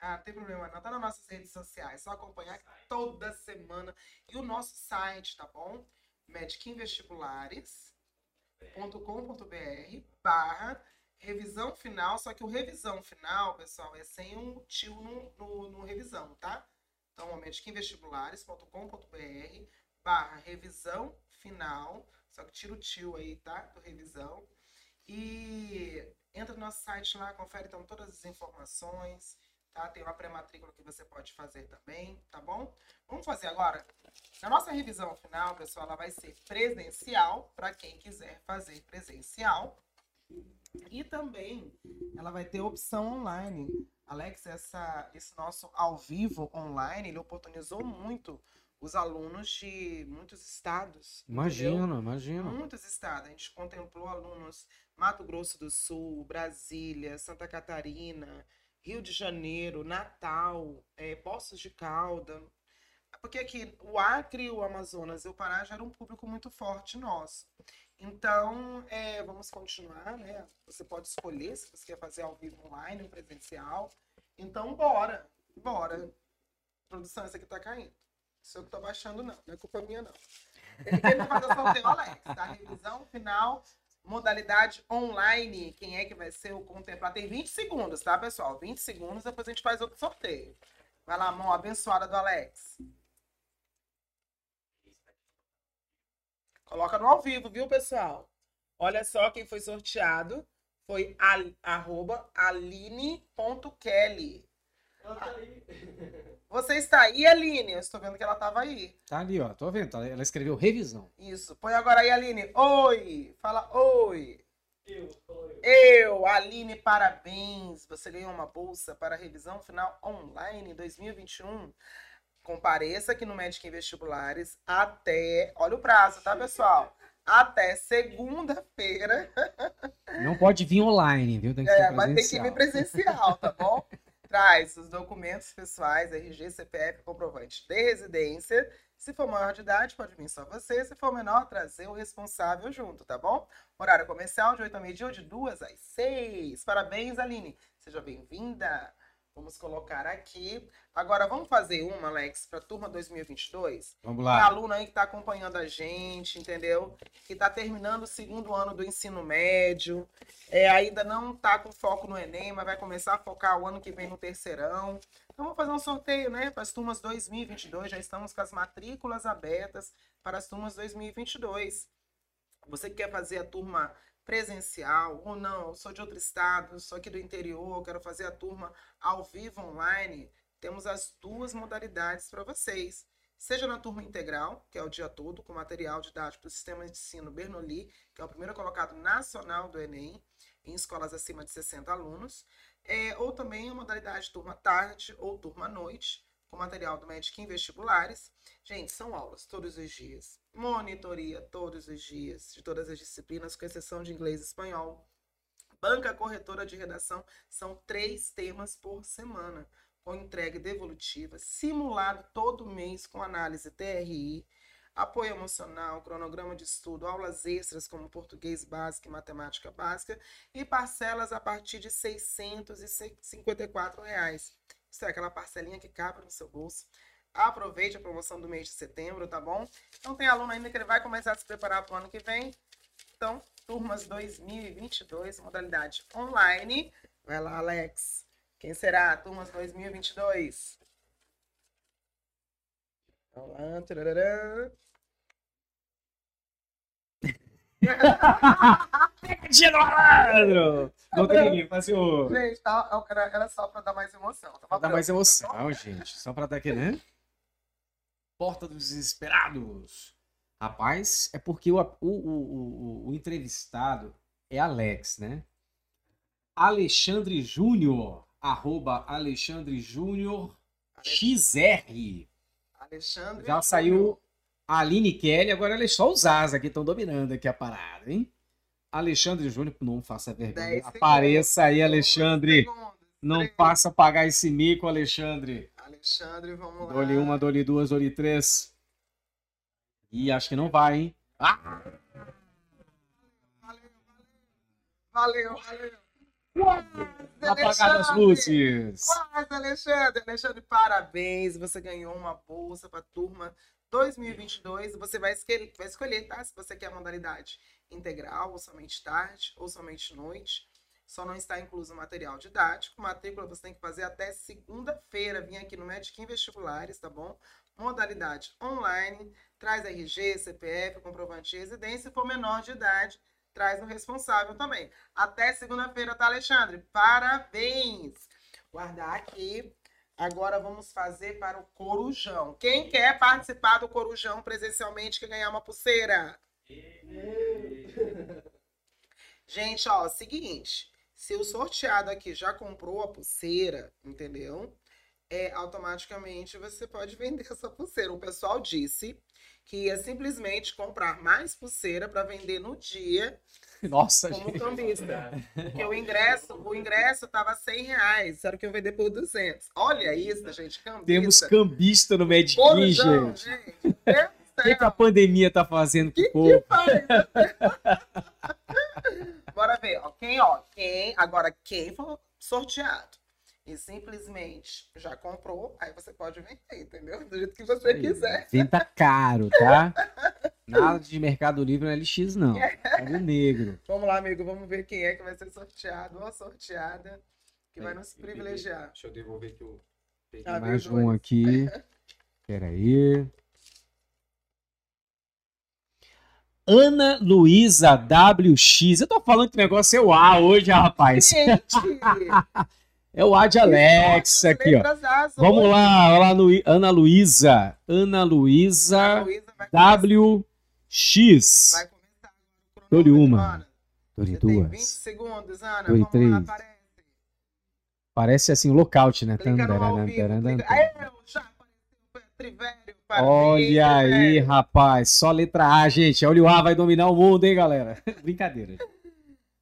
Ah, não tem problema não. Tá nas nossas redes sociais. Só acompanhar toda semana. E o nosso site, tá bom? medicinvestibulares.com.br barra revisão final. Só que o revisão final, pessoal, é sem um tio no, no, no revisão, tá? Então, medicinvestibulares.com.br barra revisão final. Só que tira o tio aí, tá? Do revisão. E entra no nosso site lá, confere então todas as informações, tá? Tem uma pré-matrícula que você pode fazer também, tá bom? Vamos fazer agora. Na nossa revisão final, pessoal, ela vai ser presencial para quem quiser fazer presencial. E também ela vai ter opção online. Alex, essa, esse nosso ao vivo online, ele oportunizou muito os alunos de muitos estados. Imagina, imagina. Muitos estados. A gente contemplou alunos Mato Grosso do Sul, Brasília, Santa Catarina, Rio de Janeiro, Natal, eh, Poços de Calda. Porque aqui o Acre, o Amazonas e o Pará já era um público muito forte nosso. Então, eh, vamos continuar, né? Você pode escolher se você quer fazer ao vivo online ou presencial. Então, bora, bora. Produção, essa aqui tá caindo. Isso eu que tô baixando, não. Não é culpa minha, não. Quer me fazer sorteio, Alex, tá? Revisão final, modalidade online. Quem é que vai ser o contemplado? Tem 20 segundos, tá, pessoal? 20 segundos, depois a gente faz outro sorteio. Vai lá, mão abençoada do Alex. Coloca no ao vivo, viu, pessoal? Olha só quem foi sorteado. Foi al, arroba aline.kelly. Você está aí, Aline? Eu estou vendo que ela estava aí. Tá ali, ó. Tô vendo. tá- Ela escreveu revisão. Isso. Põe agora aí, Aline. Oi. Fala oi. Eu, Aline, parabéns. Você ganhou uma bolsa para revisão final online 2021. Compareça aqui no Médico em Vestibulares até. Olha o prazo, tá, pessoal? Até segunda-feira. Não pode vir online, viu? Tem que É, ser mas tem que vir presencial, tá bom? Traz os documentos pessoais, RG, CPF, comprovante de residência. Se for maior de idade, pode vir só você. Se for menor, trazer o responsável junto, tá bom? Horário comercial de 8 ao meio-dia ou de 2 às 6. Parabéns, Aline. Seja bem-vinda. Vamos colocar aqui. Agora, vamos fazer uma, Alex, para a turma 2022? Vamos lá. aluno aí que está acompanhando a gente, entendeu? Que está terminando o segundo ano do ensino médio, é, ainda não está com foco no Enem, mas vai começar a focar o ano que vem no terceirão. Então, vamos fazer um sorteio, né? Para as turmas 2022. Já estamos com as matrículas abertas para as turmas 2022. Você que quer fazer a turma presencial ou não, sou de outro estado, sou aqui do interior, quero fazer a turma ao vivo online, temos as duas modalidades para vocês. Seja na turma integral, que é o dia todo, com material didático do Sistema de Ensino Bernoulli, que é o primeiro colocado nacional do Enem, em escolas acima de 60 alunos, é, ou também a modalidade turma tarde ou turma noite, com material do Médico em Vestibulares. Gente, são aulas todos os dias, monitoria todos os dias, de todas as disciplinas, com exceção de inglês e espanhol. Banca corretora de redação, são três temas por semana com entrega devolutiva, simulado todo mês com análise TRI, apoio emocional, cronograma de estudo, aulas extras como português básico e matemática básica e parcelas a partir de 654 reais. Isso é aquela parcelinha que cabe no seu bolso. Aproveite a promoção do mês de setembro, tá bom? Então tem aluno ainda que ele vai começar a se preparar para o ano que vem. Então, turmas 2022, modalidade online. Vai lá, Alex. Quem será? Turmas 2022. Vamos lá. tararã. Dia do malandro! Doutorinho, faz o... Gente, tá, era, era só para dar mais emoção. Tava Pra dar mais tá emoção, gente. Só pra dar aquele, né? Porta dos Desesperados. Rapaz, é porque o, o, o, o, entrevistado é Alex, né? Alexandre Júnior. Arroba Alexandre Júnior XR. Alexandre. Já saiu a Aline Kelly, agora é só os Asa que estão dominando aqui a parada, hein? Alexandre Júnior, não faça vergonha. Apareça aí, Alexandre. Não faça pagar esse mico, Alexandre. Alexandre, vamos lá. Dole uma, dole duas, dole três. Ih, acho que não vai, hein? Ah, Valeu, valeu. apagadas as Alexandre. luzes. Quase, Alexandre. Alexandre, parabéns. Você ganhou uma bolsa para a turma 2022. Você vai escolher, vai escolher, tá? Se você quer a modalidade integral, ou somente tarde, ou somente noite. Só não está incluso o material didático. Matrícula você tem que fazer até segunda-feira. Vim aqui no Medic em Vestibulares, tá bom? Modalidade online. Traz RG, CPF, comprovante de residência. Se for menor de idade, traz o responsável também. Até segunda-feira, tá, Alexandre? Parabéns! Guardar aqui. Agora vamos fazer para o Corujão. Quem quer participar do Corujão presencialmente quer ganhar uma pulseira? Gente, ó, seguinte. Se o sorteado aqui já comprou a pulseira, entendeu? É, automaticamente você pode vender essa pulseira. O pessoal disse que ia simplesmente comprar mais pulseira para vender no dia Nossa, como gente. cambista. Porque o ingresso, o ingresso tava 100 reais. Disseram que iam vender por 200. Olha isso, gente. Cambista. Temos cambista no Medkin, Corujão, gente. gente. O que, que a pandemia tá fazendo com o Que povo? que faz? Bora ver, ó. Quem, ó, quem, agora quem for sorteado e simplesmente já comprou, aí você pode vender, entendeu? Do jeito que você quiser. Venda caro, tá? Nada de Mercado Livre no LX, não. É do negro. Vamos lá, amigo, vamos ver quem é que vai ser sorteado ou sorteada que vai Aí, nos privilegiar. Deixa eu devolver que eu peguei Ah, mais um dois. aqui. Peraí. Ana Luísa WX. Eu tô falando que o negócio é o A hoje, rapaz. Gente! É o Ad Alex aqui, ó. Vamos lá, olha lá no Ana Luísa. Ana Luísa A WX. Vai começar Dou-lhe uma. Você tem 20 duas. segundos, Ana. Dou-lhe três. Parece assim o lockout, né? Clica no ao vivo. Clica... Aê. Trivério, Olha aí, rapaz. Só letra A, gente. Olha o A vai dominar o mundo, hein, galera? Brincadeira.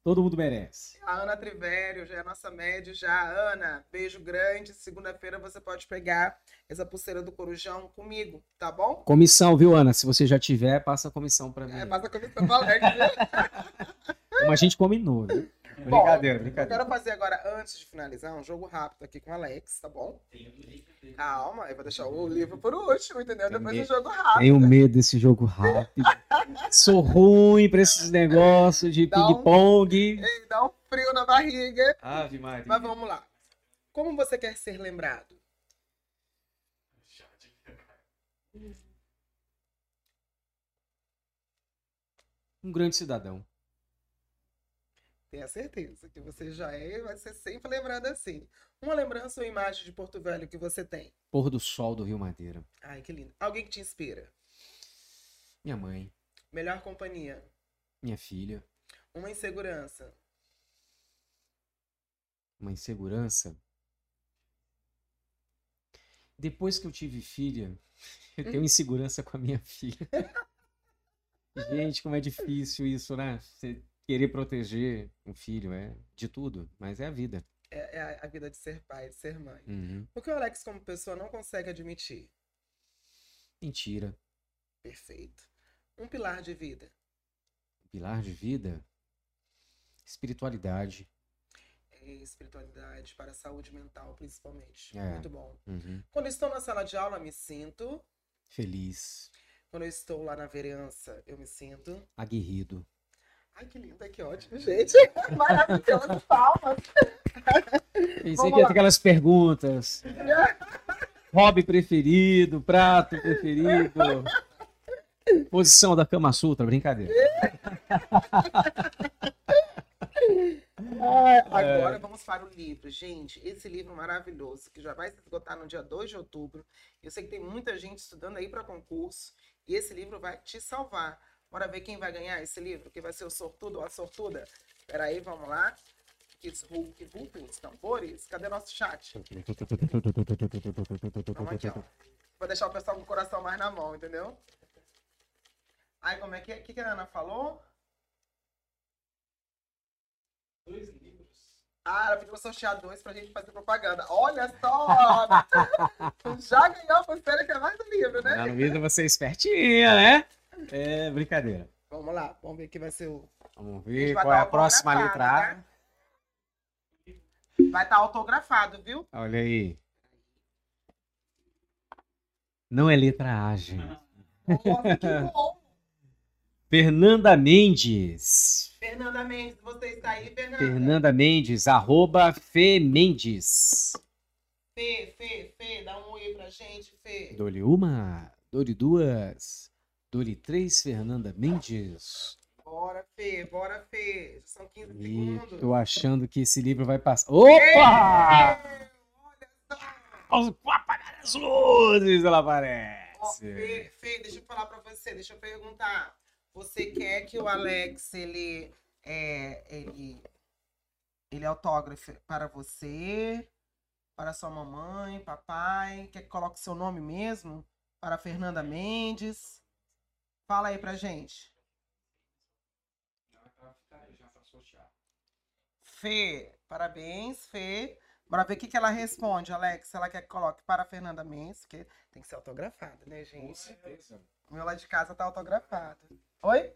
Todo mundo merece. A Ana Trivério já é a nossa média já. Ana, beijo grande. Segunda-feira você pode pegar essa pulseira do Corujão comigo, tá bom? Comissão, viu, Ana? Se você já tiver, passa a comissão pra mim. É, passa a comissão Valente, viu? Como a gente combinou, né? Bom, Brincadeira, Eu brincadeira. quero fazer agora, antes de finalizar, um jogo rápido aqui com o Alex, tá bom? Calma, eu vou deixar o livro por último, entendeu? Tenho Depois do jogo rápido. Tenho medo desse jogo rápido. Sou ruim pra esses negócios de um- ping-pong. Ei, Dá um frio na barriga. Ave Maria. Mas vamos lá. Como você quer ser lembrado? Um grande cidadão. Tenha certeza que você já é e vai ser sempre lembrado assim. Uma lembrança ou imagem de Porto Velho que você tem? Pôr do sol do Rio Madeira. Ai, que lindo. Alguém que te inspira? Minha mãe, Melhor companhia? minha filha, Uma insegurança? uma insegurança. Depois que eu tive filha, eu tenho insegurança com a minha filha. Gente, como é difícil isso, né? Você querer proteger um filho, é de tudo, mas é a vida. É, é a- vida de ser pai, de ser mãe. Uhum. O que o Alex, como pessoa, não consegue admitir? Mentira. Perfeito. Um pilar de vida? Pilar de vida, espiritualidade. É espiritualidade, para a saúde mental, principalmente. É. Muito bom. Uhum. Quando estou na sala de aula, me sinto. Feliz, Quando eu estou lá na vereança, eu me sinto. aguerrido. Ai, que lindo, que ótimo, gente. Maravilhoso, palmas. Pensei Vamos que ia ter aquelas perguntas. Hobby preferido, prato preferido. Posição da Kama Sutra, brincadeira. Ai, agora vamos para o livro. Gente, esse livro maravilhoso, que já vai se esgotar no dia 2 de outubro. Eu sei que tem muita gente estudando aí para concurso. E esse livro vai te salvar. Bora ver quem vai ganhar esse livro? Quem vai ser o sortudo ou a sortuda? Espera aí, vamos lá. Que Hulk, vultos, tambores. Cadê nosso chat? Vamos aqui, ó. Vou deixar o pessoal com o coração mais na mão, entendeu? Aí, como é que é? O que, que a Ana falou? Dois livros. Ah, ela pediu pra sortear dois pra gente fazer propaganda. Olha só! Já ganhou a pulseira que é mais do livro, né? Na Luísa, você é espertinha, né? É brincadeira. Vamos lá, vamos ver quem vai ser o. Vamos ver qual é tá a próxima letra A. tá? Vai estar autografado, viu? Olha aí. Não é letra A, gente. Nossa, que bom! Fernanda Mendes. Fernanda Mendes, você está aí, Fernanda? Fernanda Mendes, arroba Fê Mendes. Fê, Fê, Fê, dá um oi pra gente, Fê. Dole uma, dole duas, dole três, Fernanda Mendes. Bora, Fê, bora, Fê. São 15 E segundos. tô achando que esse livro vai passar. Opa! Apagar as luzes, ela Ó, aparece. Fê, Fê, deixa eu falar pra você, deixa eu perguntar. Você quer que o Alex, ele, é, ele, ele autógrafe para você, para sua mamãe, papai? Quer que coloque seu nome mesmo? Para Fernanda Mendes? Fala aí pra gente. Fê, parabéns, Fê. Bora ver o que, que ela responde, Alex. Se ela quer que coloque para Fernanda Mendes, porque tem que ser autografado, né, gente? O meu lá de casa tá autografado. Oi?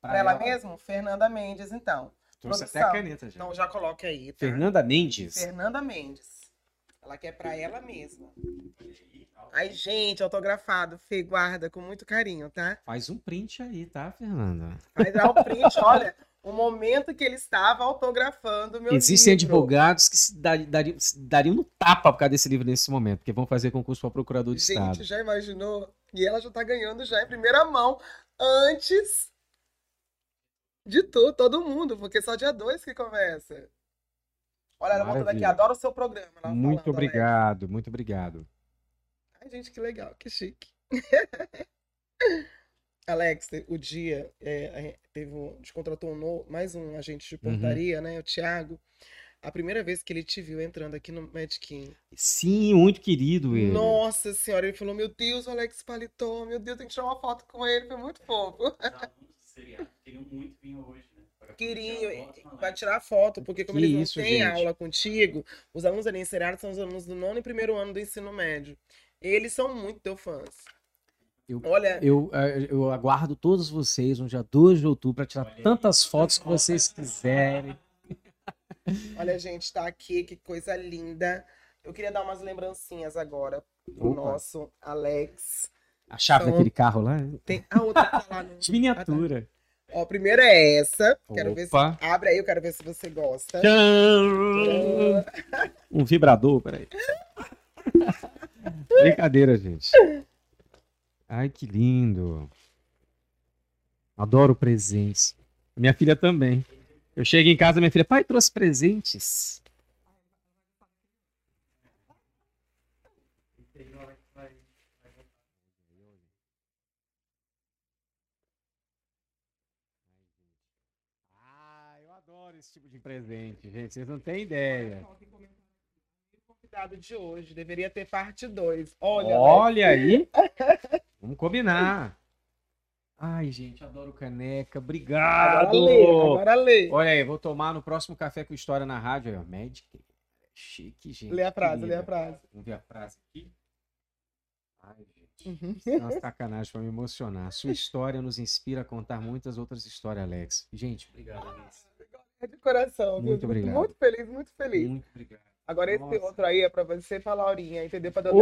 Pra, ela, mesmo? Fernanda Mendes, então. Trouxe até Produção. a caneta já. Então já coloca aí, tá? Fernanda Mendes. Fernanda Mendes. Ela quer pra ela mesma. Ai, gente, autografado. Fê, guarda com muito carinho, tá? Faz um print aí, tá, Fernanda? Dar o print, olha. O momento que ele estava autografando meu Existem livro. advogados que se dar- se dariam no tapa por causa desse livro nesse momento, porque vão fazer concurso para procurador de Gente, Estado. já imaginou? E ela já tá ganhando já em primeira mão, antes de todo mundo, porque só dia 2 que começa. Olha, ela voltando aqui, Maravilha. adoro o seu programa. ela Muito falando, Alex. obrigado, muito obrigado. Ai, gente, que legal, que chique. Alex, o dia, é, teve um, a gente contratou um novo, mais um agente de Uhum. portaria, né, o Thiago. A primeira vez que ele te viu entrando aqui no Medkin. Sim, muito querido ele. Nossa senhora, ele falou: Meu Deus, o Alex Paletó, meu Deus, tem que tirar uma foto com ele, foi muito fofo. Seriado queriam muito vir hoje, né? Para Queriam, tirar foto com a vai Alex. tirar foto, porque como Que eles não isso, têm gente. aula contigo, os alunos ali ensinados são os alunos do nono e primeiro ano do ensino médio. Eles são muito teus fãs. Eu- Olha, Eu, eh, eu aguardo todos vocês no dia 2 de outubro para tirar Olha aí, tantas quanta fotos que foto. vocês quiserem. olha, gente, tá aqui, que coisa linda. Eu queria dar umas lembrancinhas agora pro Opa. nosso Alex. A chave Então- daquele carro lá, Tem a outra tá lá no. de miniatura. Ó, a primeira é essa. Quero ver se. Opa. Abre aí, eu quero ver se você gosta. Um vibrador, peraí. Brincadeira, gente. Ai, que lindo. Adoro presentes. Minha filha também. Eu chego em casa, minha filha, pai, trouxe presentes. Ah, eu adoro esse tipo de presente, gente. Vocês não têm ideia. Convidado de hoje deveria ter parte 2. Olha, Olha aí. Vamos combinar. Ai, gente, adoro caneca. Agora Obrigado. lê, agora lê. Olha aí, vou tomar no próximo café com história na rádio. Aí, ó, Magic. Chique, gente. Lê a frase, lê a frase. Vamos ver a frase aqui. Ai, gente. Uhum. É uma sacanagem pra me emocionar. Sua história nos inspira a contar muitas outras histórias, Alex. Gente, obrigado, Alex. É de coração, viu? Muito obrigado. Muito feliz, muito feliz. Muito obrigado. Agora esse Nossa. outro aí é pra você e pra Laurinha, entendeu? Pra dona,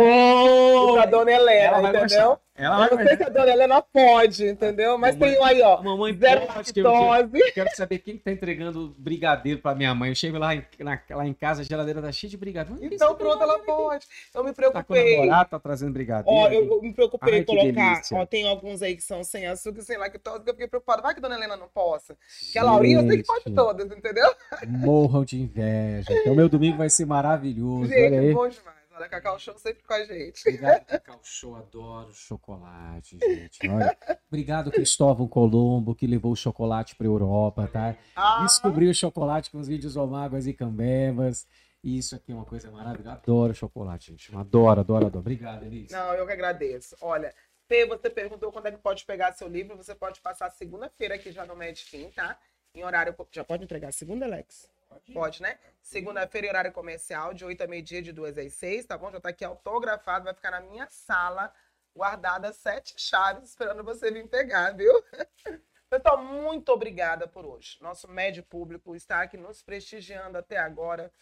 pra dona Helena, Ela entendeu? Ela Eu não sei se a dona Helena pode, entendeu? Mas Mamãe- tem um aí, ó. Mamãe Zero pode, que eu, lactose. quero saber quem que tá entregando brigadeiro pra minha mãe. Eu chego lá em, na- lá em casa, a geladeira tá cheia de brigadeiro. Então pronto, ela pode. Eu me Tá com preocupei. namorado, tá trazendo brigadeiro. Ó, eu, eu me preocupei Ai, em colocar. Ó, tem alguns aí que são sem açúcar e sem lactose, que eu fiquei preocupada. Vai que a dona Helena não possa. Que a Laurinha eu sei que pode todas, entendeu? Morram de inveja. Então, meu domingo vai ser maravilhoso. Olha Gente, aí. bom demais. Olha, Cacau Show sempre com a gente. Obrigado, Cacau Show. Adoro chocolate, gente. Olha. Obrigado, Cristóvão Colombo, que levou o chocolate pra Europa, tá? Ah, Descobri o chocolate com os vídeos omáguas e cambebas. Isso aqui é uma coisa maravilhosa. Adoro chocolate, gente. Adoro, adoro, adoro. Obrigado, Elis. Não, eu que agradeço. Olha, Fê, você perguntou quando é que pode pegar seu livro. Você pode passar segunda-feira aqui já no Medkin, tá? Em horário. Já pode entregar segunda, Alex? Pode, né? Segunda-feira, horário comercial, de 8 a meio-dia, de 2 às 6, tá bom? Já tá aqui autografado, vai ficar na minha sala, guardada sete chaves, esperando você vir pegar, viu? Pessoal, muito obrigada por hoje. Nosso médio público está aqui nos prestigiando até agora.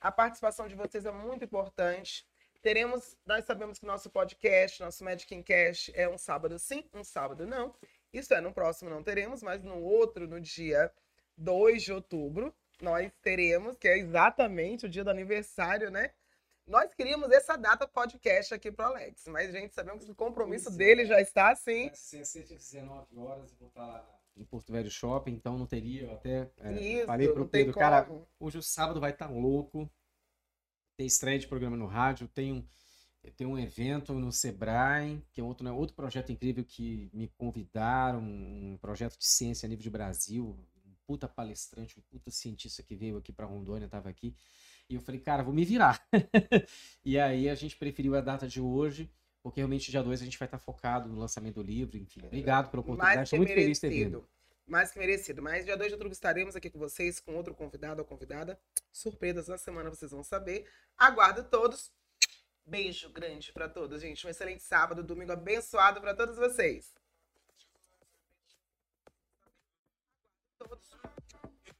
A participação de vocês é muito importante. Teremos, nós sabemos que nosso podcast, nosso Magic Cast é um sábado sim, um sábado não. Isso é, no próximo não teremos, mas no outro, no dia 2 de outubro, nós teremos, que é exatamente o dia do aniversário, né? Nós queríamos essa data podcast aqui pro Alex, mas, gente, sabemos que o compromisso é. dele já está assim. Vai ser às 19 horas, vou estar lá em Porto Velho Shopping, então não teria, eu até é, Isso, falei pro não tem Pedro, cara, hoje o sábado vai estar louco, tem estreia de programa no rádio, tem um, tem um evento no Sebrae, que é outro, né, outro projeto incrível que me convidaram, um projeto de ciência a nível de Brasil, puta palestrante, um puta cientista que veio aqui para Rondônia, estava aqui, e eu falei, cara, vou me virar. e aí a gente preferiu a data de hoje, porque realmente dia 2 a gente vai estar focado no lançamento do livro, enfim. Obrigado pela oportunidade, Mais que estou muito feliz de ter vindo. merecido. Mais que merecido. Mas dia 2 de outubro estaremos aqui com vocês, com outro convidado ou convidada. Surpresas na semana, vocês vão saber. Aguardo todos. Beijo grande pra todos, gente. Um excelente sábado, domingo abençoado pra todos vocês.